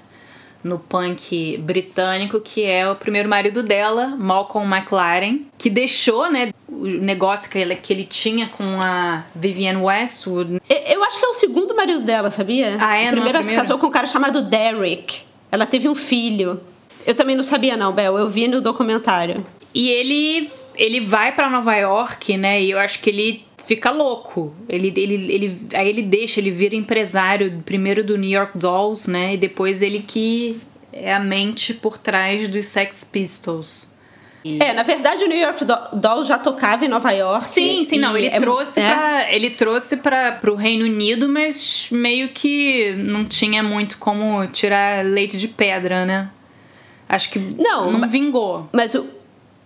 B: No punk britânico, que é o primeiro marido dela, Malcolm McLaren, que deixou, né, o negócio que ele, que ele tinha com a Vivienne Westwood.
A: Eu acho que é o segundo marido dela, sabia?
B: Ah, é?
A: O primeiro ela se casou com um cara chamado Derek. Ela teve um filho. Eu também não sabia não, Bel. Eu vi no documentário.
B: E ele ele vai para Nova York, né? E eu acho que ele fica louco. Ele, ele, ele, aí ele deixa, ele vira empresário primeiro do New York Dolls, né? E depois ele que é a mente por trás dos Sex Pistols.
A: E... É, na verdade o New York Dolls já tocava em Nova York.
B: Sim, sim, não. Ele é, trouxe é. Pra, ele trouxe para o Reino Unido, mas meio que não tinha muito como tirar leite de pedra, né? Acho que não, não vingou.
A: Mas o,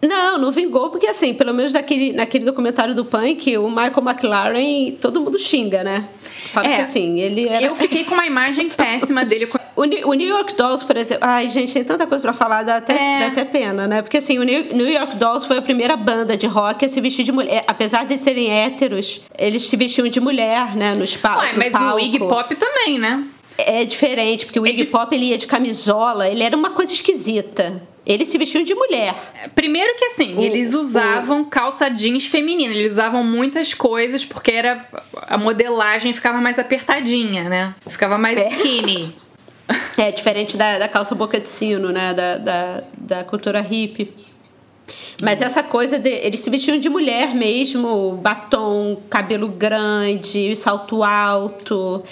A: Não, não vingou, porque assim, pelo menos naquele, naquele documentário do Punk, o Michael McLaren, todo mundo xinga, né? Fala
B: É.
A: que assim, ele era.
B: Eu fiquei com uma imagem péssima dele.
A: O, o New York Dolls, por exemplo. Ai, gente, tem tanta coisa pra falar, dá até,
B: É.
A: dá até pena, né? Porque assim, o New, New York Dolls foi a primeira banda de rock a se vestir de mulher. Apesar de serem héteros, eles se vestiam de mulher, né? Nos pa
B: Ué,
A: no
B: mas
A: palco.
B: o Iggy Pop também, né?
A: É diferente, porque o Iggy
B: dif-
A: Pop ele ia de camisola, ele era uma coisa esquisita. Eles se vestiam de mulher.
B: Primeiro que assim,
A: O-
B: eles usavam calça jeans feminina, eles usavam muitas coisas porque era a modelagem ficava mais apertadinha, né? Ficava mais
A: É.
B: skinny.
A: É diferente da, da calça boca de sino, né? Da, da, da cultura hippie. Mas essa coisa de. Eles se vestiam de mulher mesmo, batom, cabelo grande, salto alto.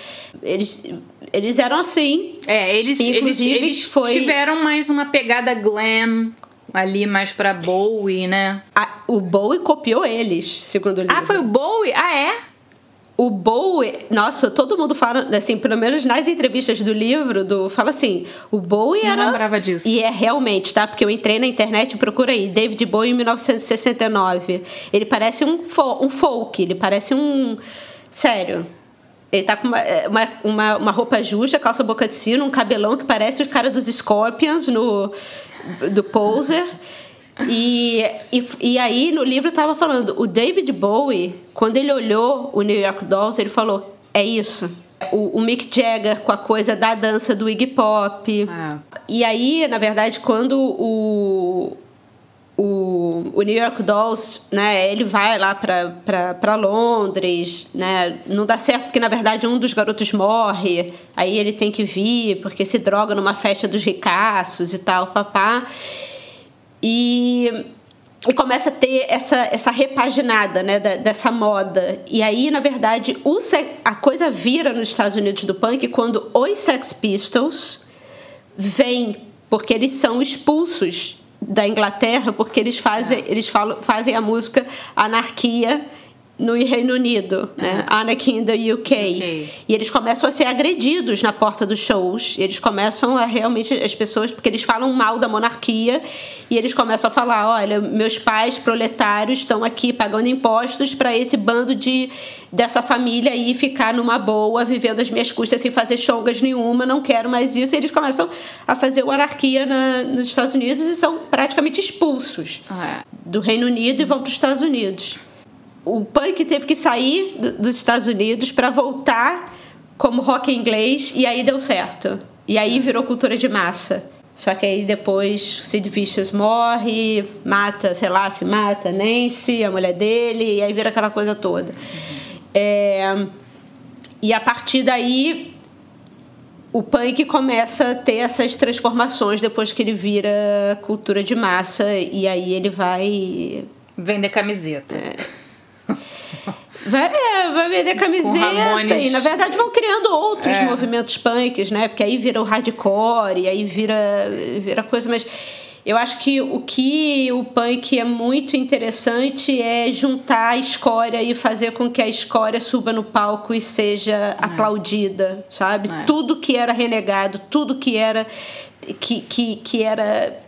A: Eles, eles eram assim.
B: É, eles, eles,
A: Inclusive,
B: eles
A: foi-
B: tiveram mais uma pegada glam ali mais pra Bowie, né?
A: A- o Bowie copiou eles, segundo o livro.
B: Ah, foi o Bowie? Ah, é?
A: O Bowie, nossa, todo mundo fala, assim, pelo menos nas entrevistas do livro, do, fala assim, o Bowie
B: Não
A: era...
B: lembrava disso.
A: E é realmente, tá? Porque eu entrei na internet procura aí, David Bowie em 1969. Ele parece um, fo- um folk, ele parece um... Sério. Ele tá com uma, é, uma, uma, uma roupa justa, calça boca de sino, um cabelão que parece o cara dos Scorpions no, do Poser. E, e, e aí no livro tava falando, o David Bowie, quando ele olhou o New York Dolls, ele falou: é isso. O, o Mick Jagger com a coisa da dança do Iggy Pop.
B: Ah.
A: E aí, na verdade, quando o, o, o New York Dolls, né, ele vai lá para Londres, né, não dá certo porque, na verdade, um dos garotos morre, aí ele tem que vir porque se droga numa festa dos ricaços e tal, papá. E, e começa a ter essa, essa repaginada né, da- dessa moda. E aí, na verdade, o, a coisa vira nos Estados Unidos do punk quando os Sex Pistols vêm, porque eles são expulsos da Inglaterra, porque eles fazem, eles falam, fazem a música Anarquia no Reino Unido, né? Anarchy in the UK.
B: Ok.
A: E eles começam a ser agredidos na porta dos shows. Eles começam a realmente as pessoas, porque eles falam mal da monarquia e eles começam a falar, olha, meus pais proletários estão aqui pagando impostos para esse bando de dessa família aí ficar numa boa, vivendo as minhas custas sem fazer chongas nenhuma, não quero mais isso. E eles começam a fazer o anarquia na, nos Estados Unidos e são praticamente expulsos
B: Ah,
A: do Reino Unido e vão para os Estados Unidos. O punk teve que sair do- dos Estados Unidos para voltar como rock inglês e aí deu certo. E aí virou cultura de massa. Só que aí depois Sid Vicious morre, mata, sei lá, se mata Nancy, a mulher dele, e aí vira aquela coisa toda. É, e a partir daí o punk começa a ter essas transformações depois que ele vira cultura de massa e aí ele vai
B: Vender camiseta.
A: Vai, é, vai vender camiseta e na verdade vão criando outros
B: É.
A: movimentos punks, né? Porque aí vira o hardcore e aí vira vira coisa mais eu acho que o que o punk é muito interessante é juntar a escória e fazer com que a escória suba no palco e seja aplaudida, sabe?
B: É.
A: Tudo que era renegado, tudo que era que, que, que era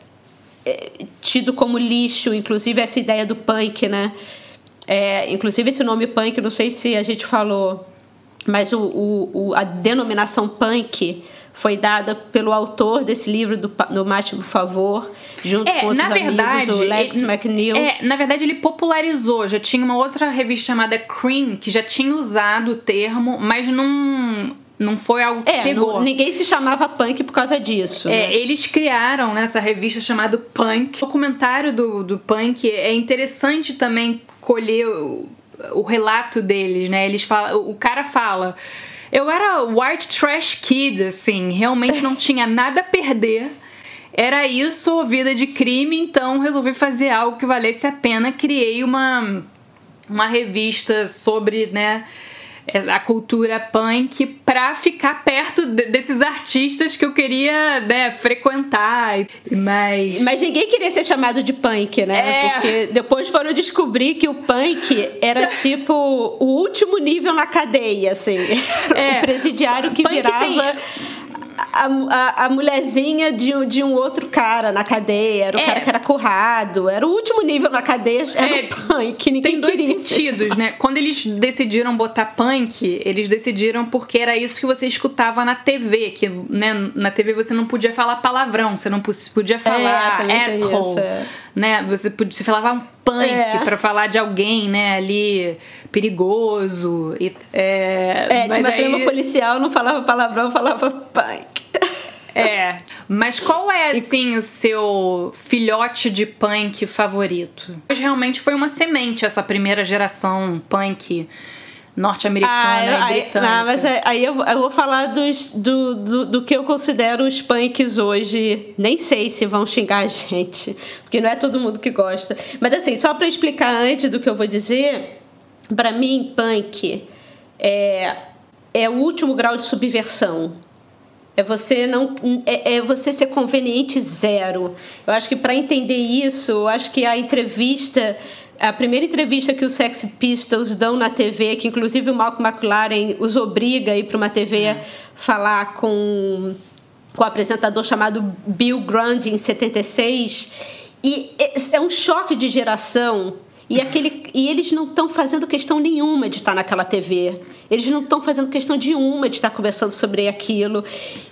A: é, tido como lixo, inclusive essa ideia do punk, né? É, inclusive esse nome punk, não sei se a gente falou, mas o, o, o- a denominação punk foi dada pelo autor desse livro do, do Mate, por favor, junto com
B: É,
A: outros
B: na verdade,
A: amigos, o Lex
B: ele-
A: McNeil.
B: É, na verdade ele popularizou. Já tinha uma outra revista chamada Cream que já tinha usado o termo, mas não não foi algo que
A: É,
B: pegou.
A: não- ninguém se chamava punk por causa disso.
B: É,
A: né?
B: eles criaram nessa revista chamada Punk. O documentário do, do Punk é interessante também colher o, o relato deles, né? Eles falam, o cara fala. Eu era white trash kid, assim, realmente não tinha nada a perder. Era isso, vida de crime, então resolvi fazer algo que valesse a pena. Criei uma, uma revista sobre, né, a cultura punk pra ficar perto de- desses artistas que eu queria, né, frequentar. Mas.
A: Mas ninguém queria ser chamado de punk, né?
B: É.
A: Porque depois foram descobrir que o punk era tipo o último nível na cadeia, assim.
B: É.
A: O presidiário que
B: Punk
A: virava
B: tem-
A: a, a, a, mulherzinha de, de um outro cara na cadeia, era o é. cara que era currado, era o último nível na cadeia, era é, o punk, ninguém
B: tem dois sentidos, né? Quando eles decidiram botar punk, eles decidiram porque era isso que você escutava na TV, que né, na TV você não podia falar palavrão, você não podia falar é, asshole, é. né? Você, podia, você falava um punk é. para falar de alguém, né, ali perigoso. E,
A: é, é tinha uma trama policial, não falava palavrão, falava punk.
B: É, mas qual é, assim, o seu filhote de punk favorito? Mas realmente foi uma semente essa primeira geração punk norte-americana ah, e britânica.
A: Não, mas aí eu, eu, vou falar dos, do, do, do, que eu considero os punks hoje. Nem sei se vão xingar a gente, porque não é todo mundo que gosta. Mas assim, só para explicar antes do que eu vou dizer, para mim, punk é, é o último grau de subversão. É você não é, é você ser conveniente zero. Eu acho que para entender isso, eu acho que a entrevista a primeira entrevista que os Sex Pistols dão na TV, que inclusive o Malcolm McLaren os obriga a ir para uma TV é. falar com, com um apresentador chamado Bill Grundy em 76. E é, é um choque de geração e, aquele, e eles não estão fazendo questão nenhuma de estar naquela TV. Eles não estão fazendo questão de uma de estar conversando sobre aquilo.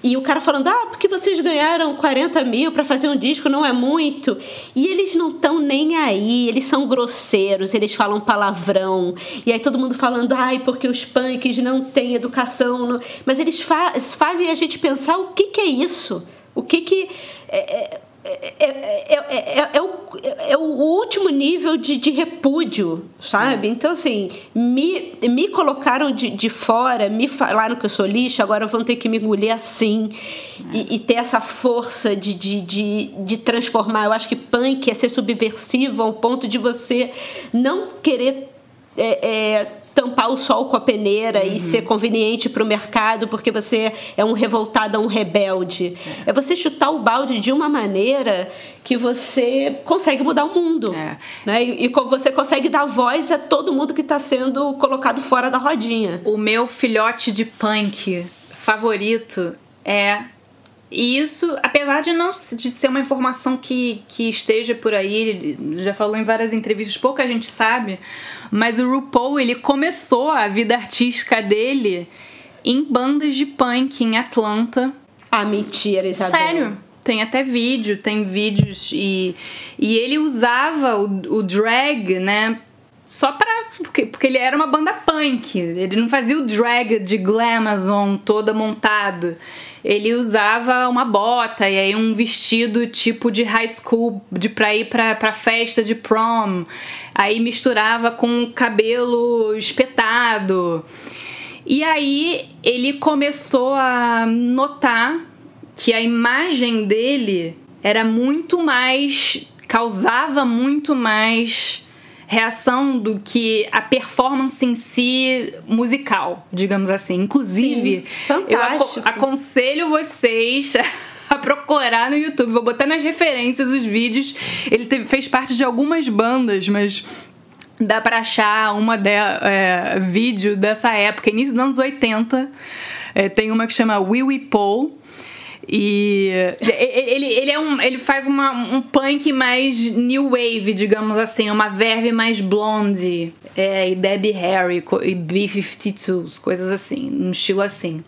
A: E o cara falando, ah, porque vocês ganharam 40 mil para fazer um disco, não é muito. E eles não estão nem aí, eles são grosseiros, eles falam palavrão. E aí todo mundo falando, ai, porque os punks não têm educação. Mas eles fa fazem a gente pensar o que, que é isso. O que que. É, é, é, é, é, é, o, é o último nível de, de repúdio, sabe? Então, assim, me, me colocaram de, de fora, me falaram que eu sou lixo, agora vão ter que me engolir assim e, e, ter essa força de, de, de, de transformar. Eu acho que punk é ser subversivo ao ponto de você não querer. É, tampar o sol com a peneira uhum. e ser conveniente para o mercado porque você é um revoltado, um rebelde. É. é você chutar o balde de uma maneira que você consegue mudar o mundo. É. Né? E, e você consegue dar voz a todo mundo que está sendo colocado fora da rodinha.
B: O meu filhote de punk favorito é e isso, apesar de não de ser uma informação que, que esteja por aí, ele já falou em várias entrevistas, pouca gente sabe, mas o RuPaul, ele começou a vida artística dele em bandas de punk em Atlanta.
A: Ah, mentira, Isabel.
B: Sério. Tem até vídeo, tem vídeos e, e ele usava o, o drag, né, só para porque, porque ele era uma banda punk. Ele não fazia o drag de glamazon toda montado ele usava uma bota e aí um vestido tipo de high school de pra ir pra, pra festa de prom. Aí misturava com cabelo espetado. E aí ele começou a notar que a imagem dele era muito mais. causava muito mais reação do que a performance em si musical, digamos assim. Inclusive,
A: Sim, eu
B: aconselho vocês a procurar no YouTube. Vou botar nas referências os vídeos. Ele teve, fez parte de algumas bandas, mas dá pra achar uma de, é, vídeo dessa época, início dos anos 80. É, tem uma que chama Wee Paul e ele, ele, é um, ele faz uma, um punk mais new wave, digamos assim, uma verve mais blonde. É, e Debbie Harry e B-52s, coisas assim, um estilo assim.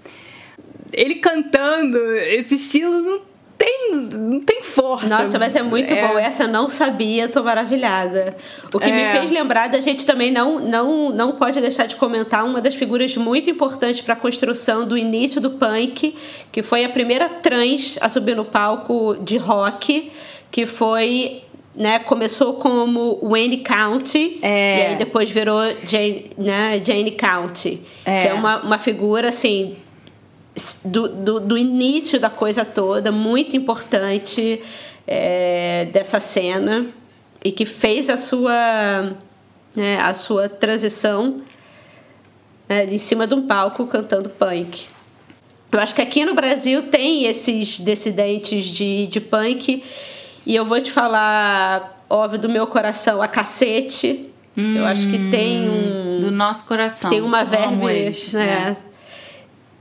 B: Ele cantando esse estilo não tem, não tem força.
A: Nossa, mas é muito é. bom. Essa eu não sabia, tô maravilhada. O que é. me fez lembrar da gente também não, não, não pode deixar de comentar uma das figuras muito importantes para a construção do início do punk, que foi a primeira trans a subir no palco de rock, que foi né, começou como Wayne County é. e aí depois virou Jane, né, Jane County, é. que é uma, uma figura assim do, do, do início da coisa toda, muito importante é, dessa cena e que fez a sua, né, a sua transição né, em cima de um palco cantando punk. Eu acho que aqui no Brasil tem esses dissidentes de, de punk e eu vou te falar, óbvio, do meu coração, a cacete. Hum, eu acho que tem um.
B: Do nosso coração.
A: Tem uma verve. Né,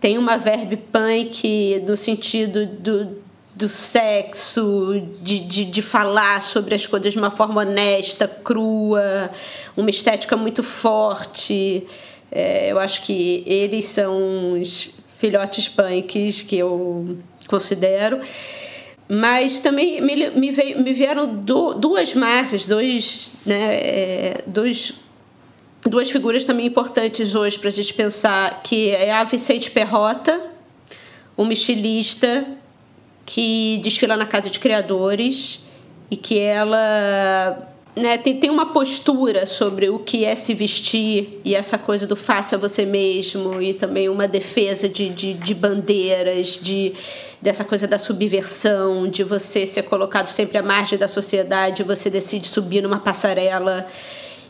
A: tem uma verbe punk no sentido do, do sexo, de, de, de, falar sobre as coisas de uma forma honesta, crua, uma estética muito forte. É, eu acho que eles são os filhotes punks que eu considero. Mas também me, me, veio, me vieram do, duas marcas, dois, né, é, dois, duas figuras também importantes hoje para a gente pensar, que é a Vicente Perrota, uma estilista que desfila na Casa de Criadores e que ela né, tem, tem uma postura sobre o que é se vestir e essa coisa do faça você mesmo e também uma defesa de, de, de bandeiras, de dessa coisa da subversão, de você ser colocado sempre à margem da sociedade, você decide subir numa passarela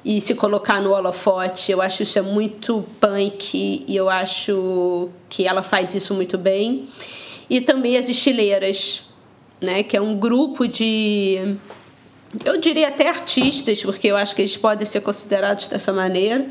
A: e se colocar no holofote. Eu acho isso é muito punk e eu acho que ela faz isso muito bem. E também as estileiras, né, que é um grupo de eu diria até artistas, porque eu acho que eles podem ser considerados dessa maneira.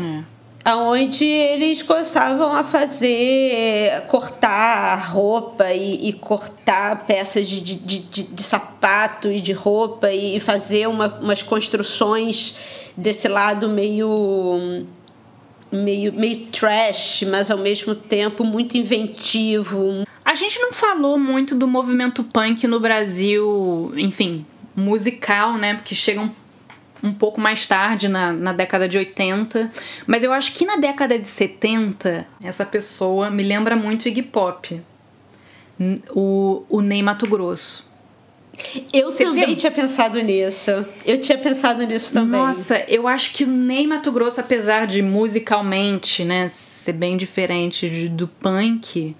A: É onde eles começavam a fazer cortar roupa e, e cortar peças de, de, de, de, sapato e de roupa e fazer uma, umas construções desse lado meio meio meio trash, mas ao mesmo tempo muito inventivo.
B: A gente não falou muito do movimento punk no Brasil, enfim, musical, né? Porque chega um um pouco mais tarde, na, na década de 80. Mas eu acho que na década de 70, essa pessoa me lembra muito Iggy Pop. O, o Ney Mato Grosso.
A: Eu Você também viu? tinha pensado nisso. Eu tinha pensado nisso também.
B: Nossa, eu acho que o Ney Mato Grosso, apesar de musicalmente, né, ser bem diferente de, do punk.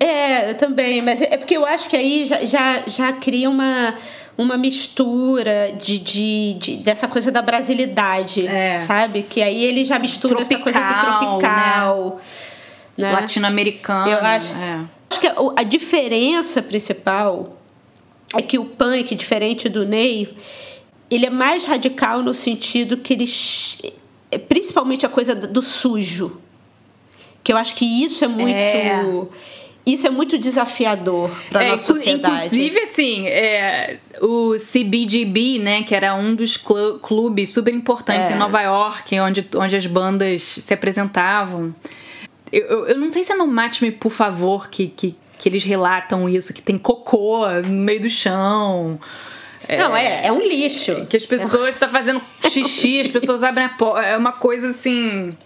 A: É, também, mas é porque eu acho que aí já, já, já cria uma, uma mistura de, de, de, dessa coisa da brasilidade, é. sabe? Que aí ele já mistura tropical, essa coisa do tropical.
B: Né? né? Latino-americano.
A: Eu acho, é. acho que a, a diferença principal é que o punk, diferente do Ney, ele é mais radical no sentido que ele. Principalmente a coisa do sujo. Que eu acho que isso é muito. É isso é muito desafiador para é, nossa sociedade.
B: Inclusive, assim, é, o CBGB, né, que era um dos cl clubes super importantes é. em Nova York, onde, onde as bandas se apresentavam. Eu, eu, eu não sei se é no Mate Me Por Favor que, que, que eles relatam isso, que tem cocô no meio do chão.
A: Não, é, é um lixo.
B: Que as pessoas estão tá fazendo xixi, as pessoas abrem a porta. É uma coisa assim.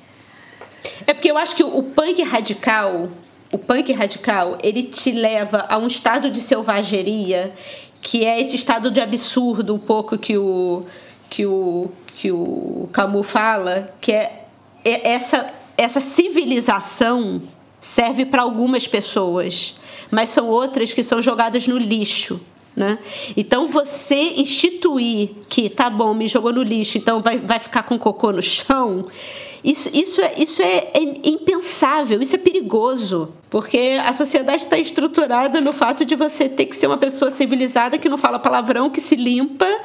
A: É porque eu acho que o punk radical o punk radical, ele te leva a um estado de selvageria, que é esse estado de absurdo um pouco que o que o que o Camus fala, que é, é essa essa civilização serve para algumas pessoas, mas são outras que são jogadas no lixo. Né? Então você instituir que tá bom, me jogou no lixo, então vai, vai ficar com cocô no chão, isso, isso, é, isso é, é impensável, isso é perigoso, porque a sociedade está estruturada no fato de você ter que ser uma pessoa civilizada que não fala palavrão, que se limpa é.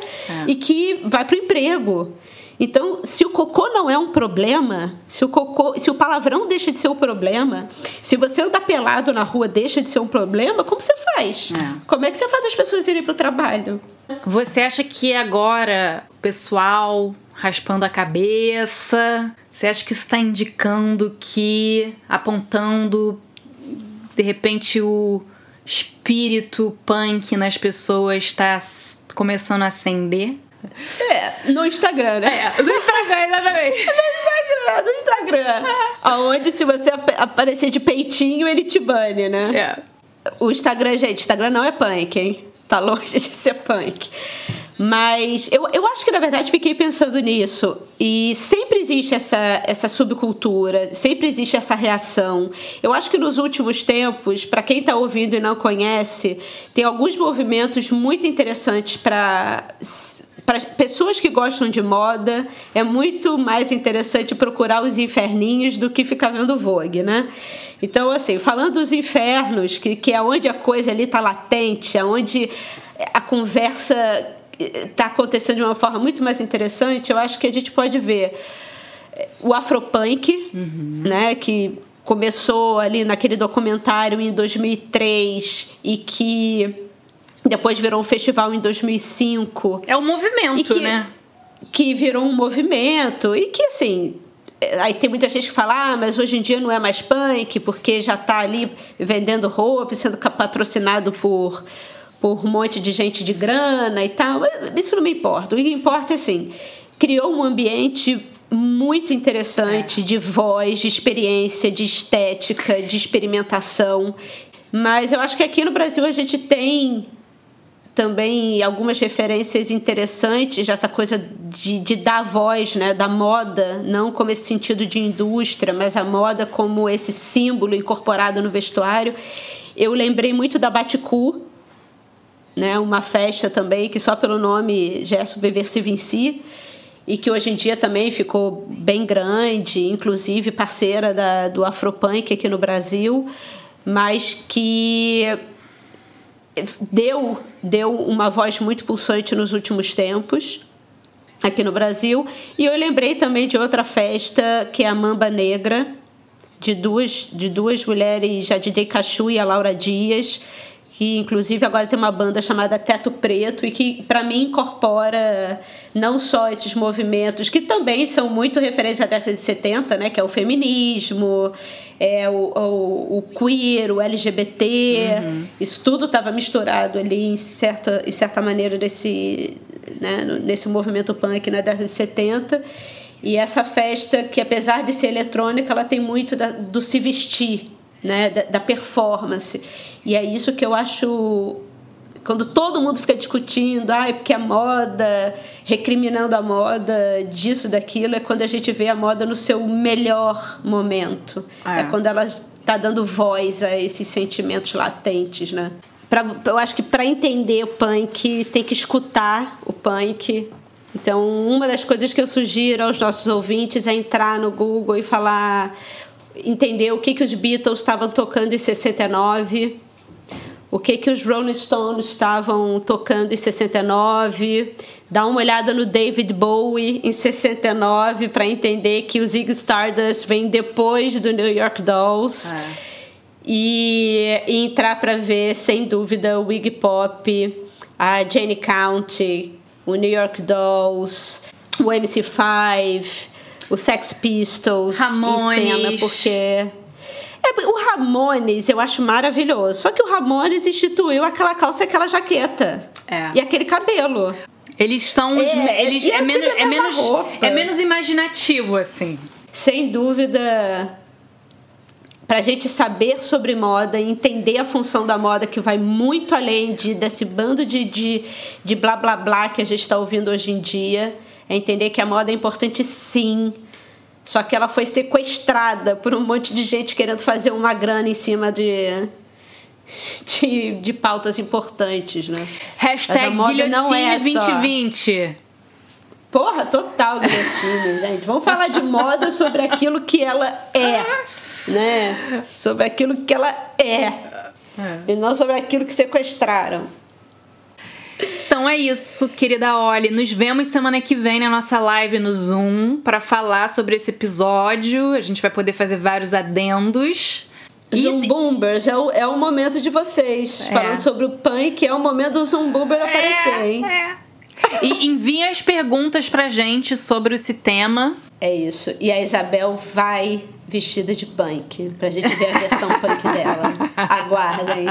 A: e que vai para o emprego. Então, se o cocô não é um problema, se o cocô, se o palavrão deixa de ser um problema, se você andar pelado na rua deixa de ser um problema, como você faz? É. Como é que você faz as pessoas irem para o trabalho?
B: Você acha que agora o pessoal raspando a cabeça, você acha que isso está indicando que, apontando de repente o espírito punk nas pessoas está começando a acender?
A: É, no Instagram, né?
B: É, no Instagram, exatamente.
A: no Instagram, no Instagram. Aonde se você aparecer de peitinho, ele te bane, né? É. O Instagram, gente, Instagram não é punk, hein? Tá longe de ser punk. Mas eu, eu acho que, na verdade, fiquei pensando nisso. E sempre existe essa, essa subcultura, sempre existe essa reação. Eu acho que nos últimos tempos, para quem está ouvindo e não conhece, tem alguns movimentos muito interessantes para para pessoas que gostam de moda, é muito mais interessante procurar os inferninhos do que ficar vendo Vogue, né? Então, assim, falando dos infernos, que, que é onde a coisa ali está latente, é onde a conversa está acontecendo de uma forma muito mais interessante, eu acho que a gente pode ver o afropunk, uhum. né, que começou ali naquele documentário em 2003 e que depois virou um festival em 2005.
B: É um movimento,
A: que,
B: né?
A: Que virou um movimento e que, assim, aí tem muita gente que fala, ah, mas hoje em dia não é mais punk, porque já está ali vendendo roupa, sendo patrocinado por, por um monte de gente de grana e tal. Isso não me importa. O que importa é assim, criou um ambiente muito interessante é. de voz, de experiência, de estética, de experimentação. Mas eu acho que aqui no Brasil a gente tem também algumas referências interessantes dessa coisa de, de dar voz, né, da moda, não como esse sentido de indústria, mas a moda como esse símbolo incorporado no vestuário. Eu lembrei muito da Baticu, né, uma festa também que só pelo nome já é subversiva em si e que hoje em dia também ficou bem grande, inclusive parceira da, do Afropunk aqui no Brasil, mas que deu, deu uma voz muito pulsante nos últimos tempos aqui no Brasil. E eu lembrei também de outra festa, que é a Mamba Negra, de duas, de duas mulheres, a DJ Cachu e a Laura Dias, que inclusive agora tem uma banda chamada Teto Preto e que para mim incorpora não só esses movimentos que também são muito referência à década de 70, né, que é o feminismo, é o, o, o queer, o LGBT, uhum. isso tudo estava misturado ali em certa, em certa maneira nesse, né, nesse movimento punk na década de 70. E essa festa, que apesar de ser eletrônica, ela tem muito da, do se vestir, né, da, da performance. E é isso que eu acho quando todo mundo fica discutindo, ah, é porque a moda, recriminando a moda disso, daquilo, é quando a gente vê a moda no seu melhor momento. É, é quando ela está dando voz a esses sentimentos latentes, né? Pra, eu acho que para entender o punk, tem que escutar o punk. Então, uma das coisas que eu sugiro aos nossos ouvintes é entrar no Google e falar entender o que, que os Beatles estavam tocando em 69, o que, que os Rolling Stones estavam tocando em 69, dar uma olhada no David Bowie em 69 para entender que os Ziggy Stardust vem depois do New York Dolls. É. E, e, entrar para ver, sem dúvida, o Iggy Pop, a Jane County, o New York Dolls, o MC5, o Sex Pistols
B: Ramones. em cena,
A: porque é, o Ramones eu acho maravilhoso. Só que o Ramones instituiu aquela calça e aquela jaqueta.
B: É.
A: E aquele cabelo.
B: Eles são os. É, eles, é, menos, é, menos, é menos imaginativo, assim.
A: Sem dúvida. Pra gente saber sobre moda, entender a função da moda, que vai muito além de, desse bando de, de, de blá blá blá que a gente está ouvindo hoje em dia é entender que a moda é importante sim. Só que ela foi sequestrada por um monte de gente querendo fazer uma grana em cima de, de, de pautas importantes, né?
B: Hashtag não é 2020.
A: Porra, total guilhotine, gente. Vamos falar de moda sobre aquilo que ela é, né? Sobre aquilo que ela é. é. E não sobre aquilo que sequestraram.
B: Então é isso, querida Oli. Nos vemos semana que vem na nossa live no Zoom para falar sobre esse episódio. A gente vai poder fazer vários adendos.
A: Zoom Boomers é o, é o momento de vocês. É. Falando sobre o punk, é o momento do Zoom Boomer aparecer, é, hein? É.
B: E enviem as perguntas pra gente sobre esse tema.
A: É isso. E a Isabel vai vestida de punk, pra gente ver a versão punk dela. Aguardem.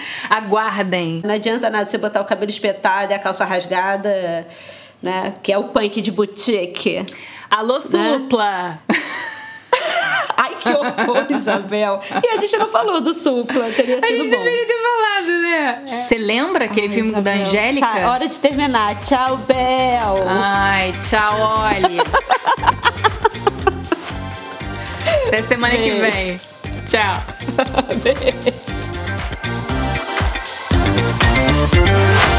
B: Aguardem.
A: Não adianta nada você botar o cabelo espetado e a calça rasgada, né? Que é o punk de boutique.
B: Alô, né? supla! Né?
A: Ai, que horror, Isabel. E a gente não falou do supla, teria sido bom. A gente
B: deveria ter falado, né? Você lembra aquele Ai, filme Isabel. da Angélica?
A: Tá, hora de terminar. Tchau, Bel.
B: Ai, tchau, Oli. Até semana Beijo. que vem. Tchau.
A: Beijo. Thank you.